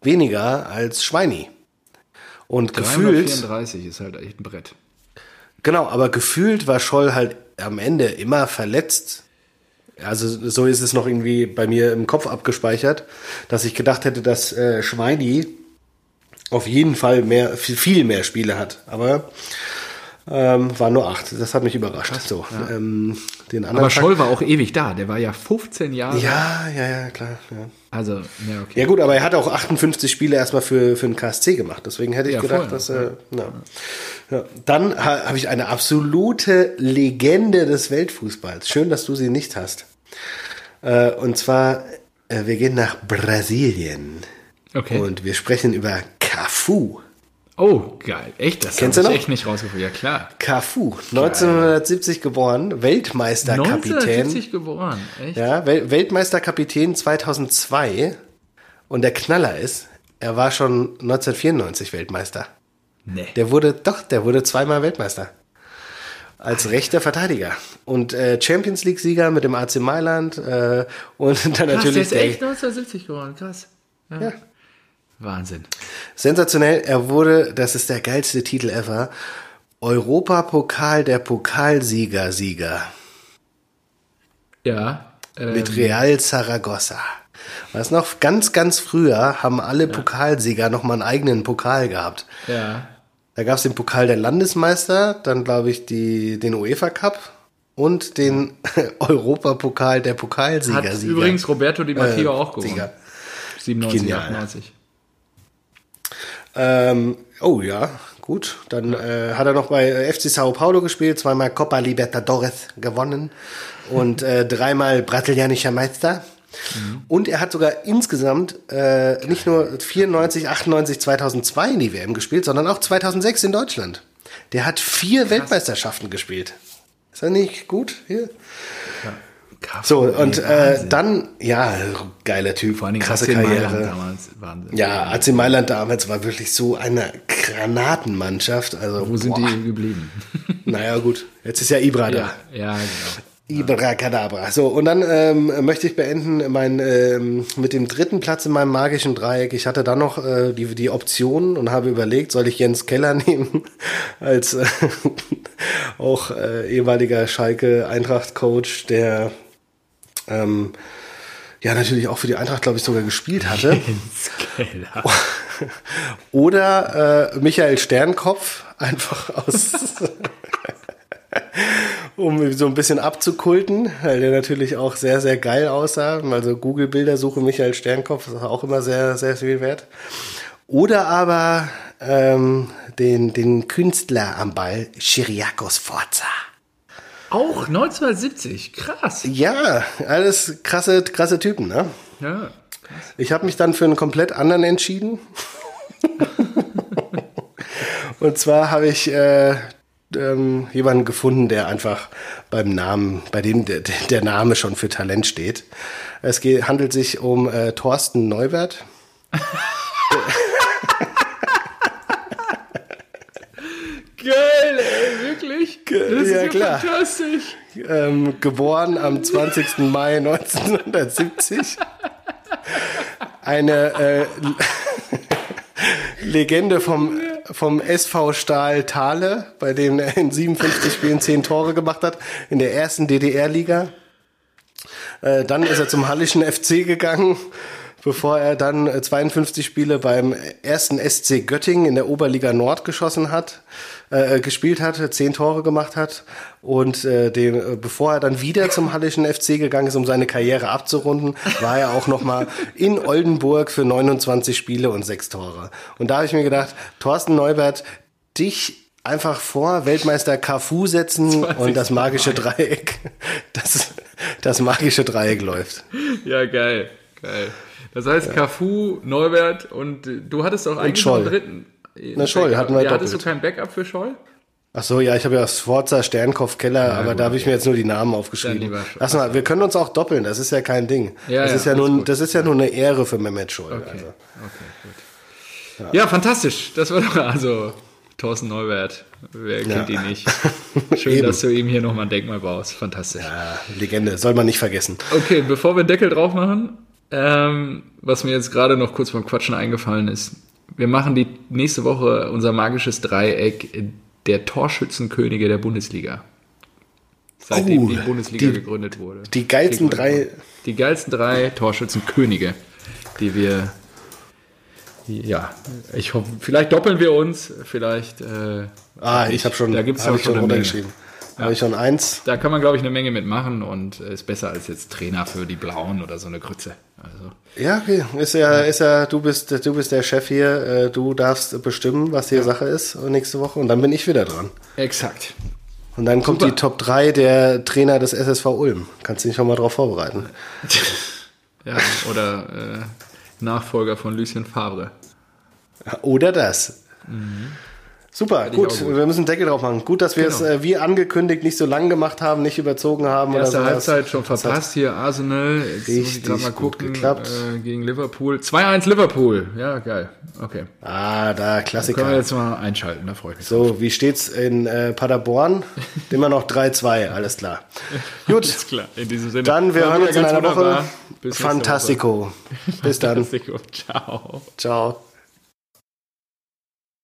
weniger als Schweini. Und gefühlt 34 ist halt echt ein Brett. Genau, aber gefühlt war Scholl halt am Ende immer verletzt also so ist es noch irgendwie bei mir im Kopf abgespeichert, dass ich gedacht hätte, dass äh, Schweini auf jeden Fall mehr, viel, viel mehr Spiele hat. Aber ähm, war nur acht. Das hat mich überrascht. Krass, so, ja. ähm, den anderen Aber Scholl war auch ewig da. Der war ja 15 Jahre. Ja, ja, ja, klar. Ja. Also, ja, okay. Ja gut, aber er hat auch 58 Spiele erstmal für, für den KSC gemacht. Deswegen hätte ich ja, gedacht, voll, dass er. Ja. Ja. Dann ha, habe ich eine absolute Legende des Weltfußballs. Schön, dass du sie nicht hast. Äh, und zwar, äh, wir gehen nach Brasilien. Okay. Und wir sprechen über Cafu. Oh, geil. Echt? Das Kennst du noch? echt nicht rausgefunden. Ja, klar. Cafu, 1970 geboren, Weltmeisterkapitän. 1970 geboren, echt? Ja, Wel Weltmeisterkapitän 2002. Und der Knaller ist, er war schon 1994 Weltmeister. Nee. Der wurde, doch, der wurde zweimal Weltmeister als rechter Verteidiger und äh, Champions League Sieger mit dem AC Mailand äh, und dann krass, natürlich der ist echt 1970 geworden, krass. Ja. ja. Wahnsinn. Sensationell, er wurde, das ist der geilste Titel ever, Europapokal der Pokalsieger Sieger. Ja. Ähm, mit Real Zaragoza. Was noch ganz ganz früher haben alle ja. Pokalsieger noch mal einen eigenen Pokal gehabt. Ja. Da gab es den Pokal der Landesmeister, dann glaube ich die, den UEFA Cup und den *laughs* Europapokal der Pokalsieger. Hat übrigens Roberto Di Matteo äh, auch gewonnen. Sieger. 97, Genial. 98. Ähm, oh ja, gut. Dann äh, hat er noch bei FC Sao Paulo gespielt, zweimal Copa Libertadores gewonnen und äh, dreimal brasilianischer Meister. Mhm. Und er hat sogar insgesamt äh, nicht nur 94, 98, 2002 in die WM gespielt, sondern auch 2006 in Deutschland. Der hat vier Krass. Weltmeisterschaften gespielt. Ist er nicht gut hier? Ja. So, und äh, dann, ja, geiler Typ, Vor allem krasse AC Karriere. Mailand damals, Wahnsinn. Ja, AC Mailand damals war wirklich so eine Granatenmannschaft. Also, Wo sind boah. die geblieben? *laughs* naja, gut, jetzt ist ja Ibra da. Ja, ja genau. Ibracadabra. So, und dann ähm, möchte ich beenden mein, ähm, mit dem dritten Platz in meinem magischen Dreieck. Ich hatte dann noch äh, die, die Option und habe überlegt, soll ich Jens Keller *laughs* nehmen als äh, auch äh, ehemaliger Schalke Eintracht-Coach, der ähm, ja natürlich auch für die Eintracht, glaube ich, sogar gespielt hatte. *laughs* Jens Keller. *laughs* Oder äh, Michael Sternkopf, einfach aus um so ein bisschen abzukulten, weil der natürlich auch sehr, sehr geil aussah. Also Google-Bildersuche Michael Sternkopf ist auch immer sehr, sehr viel wert. Oder aber ähm, den, den Künstler am Ball, Chiriakos Forza. Auch 1970, krass. Ja, alles krasse, krasse Typen, ne? Ja. Ich habe mich dann für einen komplett anderen entschieden. *laughs* Und zwar habe ich äh, ähm, jemanden gefunden, der einfach beim Namen, bei dem der, der Name schon für Talent steht. Es geht, handelt sich um äh, Thorsten Neubert. Geil, ey, wirklich? Das ist ja, ja, klar. fantastisch. Ähm, geboren am 20. Mai 1970. Eine äh, *laughs* Legende vom, vom SV Stahl Thale, bei dem er in 57 Spielen 10 Tore gemacht hat, in der ersten DDR-Liga. Äh, dann ist er zum Hallischen FC gegangen, bevor er dann äh, 52 Spiele beim ersten SC Göttingen in der Oberliga Nord geschossen hat, äh, gespielt hat, 10 Tore gemacht hat und äh, dem, äh, bevor er dann wieder zum Hallischen FC gegangen ist, um seine Karriere abzurunden, war er auch noch mal in Oldenburg für 29 Spiele und 6 Tore. Und da habe ich mir gedacht, Thorsten Neubert, dich einfach vor Weltmeister Cafu setzen 20. und das magische Dreieck, das, das magische Dreieck läuft. Ja, geil, geil. Das heißt, Cafu, Neubert und äh, du hattest auch eigentlich einen dritten. äh, Na, Scholl Backup. hatten wir ja, Hattest du doppelt. kein Backup für Scholl? Ach so, ja, ich habe ja Sforza, Sternkopf, Keller, aber gut, da habe ich mir jetzt nur die Namen aufgeschrieben. Lass mal, wir können uns auch doppeln, das ist ja kein Ding. Ja, das ja, ist ja nun, das ist ja nur eine Ehre für Mehmet Scholl. Okay. Also. Okay, gut. Ja. fantastisch. Das war doch also Thorsten Neubert. Wer kennt ihn nicht? *laughs* Schön, dass du ihm hier nochmal ein Denkmal baust. Fantastisch. Ja, Legende, soll man nicht vergessen. Okay, bevor wir Deckel drauf machen, ähm, was mir jetzt gerade noch kurz beim Quatschen eingefallen ist, wir machen die nächste Woche unser magisches Dreieck der Torschützenkönige der Bundesliga. Seitdem Oh, die Bundesliga die- gegründet wurde. Die geilsten drei. Die geilsten drei Torschützenkönige, die wir. Ja, ich hoffe, vielleicht doppeln wir uns, vielleicht. Äh, ah, ich habe schon, da gibt's hab schon schon eine Menge. Ich schon eins. Da kann man, glaube ich, eine Menge mitmachen und äh, ist besser als jetzt Trainer für die Blauen oder so eine Grütze. Also, Ja, okay. Ist ja, ist ja, du bist, du bist der Chef hier, äh, du darfst bestimmen, was hier Sache ist nächste Woche und dann bin ich wieder dran. exakt. Und dann kommt Super. die Top 3 der Trainer des SSV Ulm. Kannst du dich schon mal drauf vorbereiten. *laughs* Ja, oder äh, Nachfolger von Lucien Favre. Oder das. Super, gut. gut. Wir müssen Deckel drauf machen. Gut, dass wir Genau. es äh, wie angekündigt nicht so lang gemacht haben, nicht überzogen haben Erste oder sowas. Halbzeit schon verpasst hier, Arsenal. Jetzt muss Richtig gerade mal gut gucken. geklappt. Äh, gegen Liverpool. 2-1 Liverpool. Ja, geil. Okay. Ah, da Können wir Klassiker. jetzt mal einschalten, da freue ich mich. So, wie steht's in äh, Paderborn? *laughs* Immer noch 3-2, alles klar. Gut, Ist klar, in diesem Sinne. dann wir hören uns in einer Woche. Bis Fantastico. Bis dann. *laughs* Fantastico. Ciao. Ciao.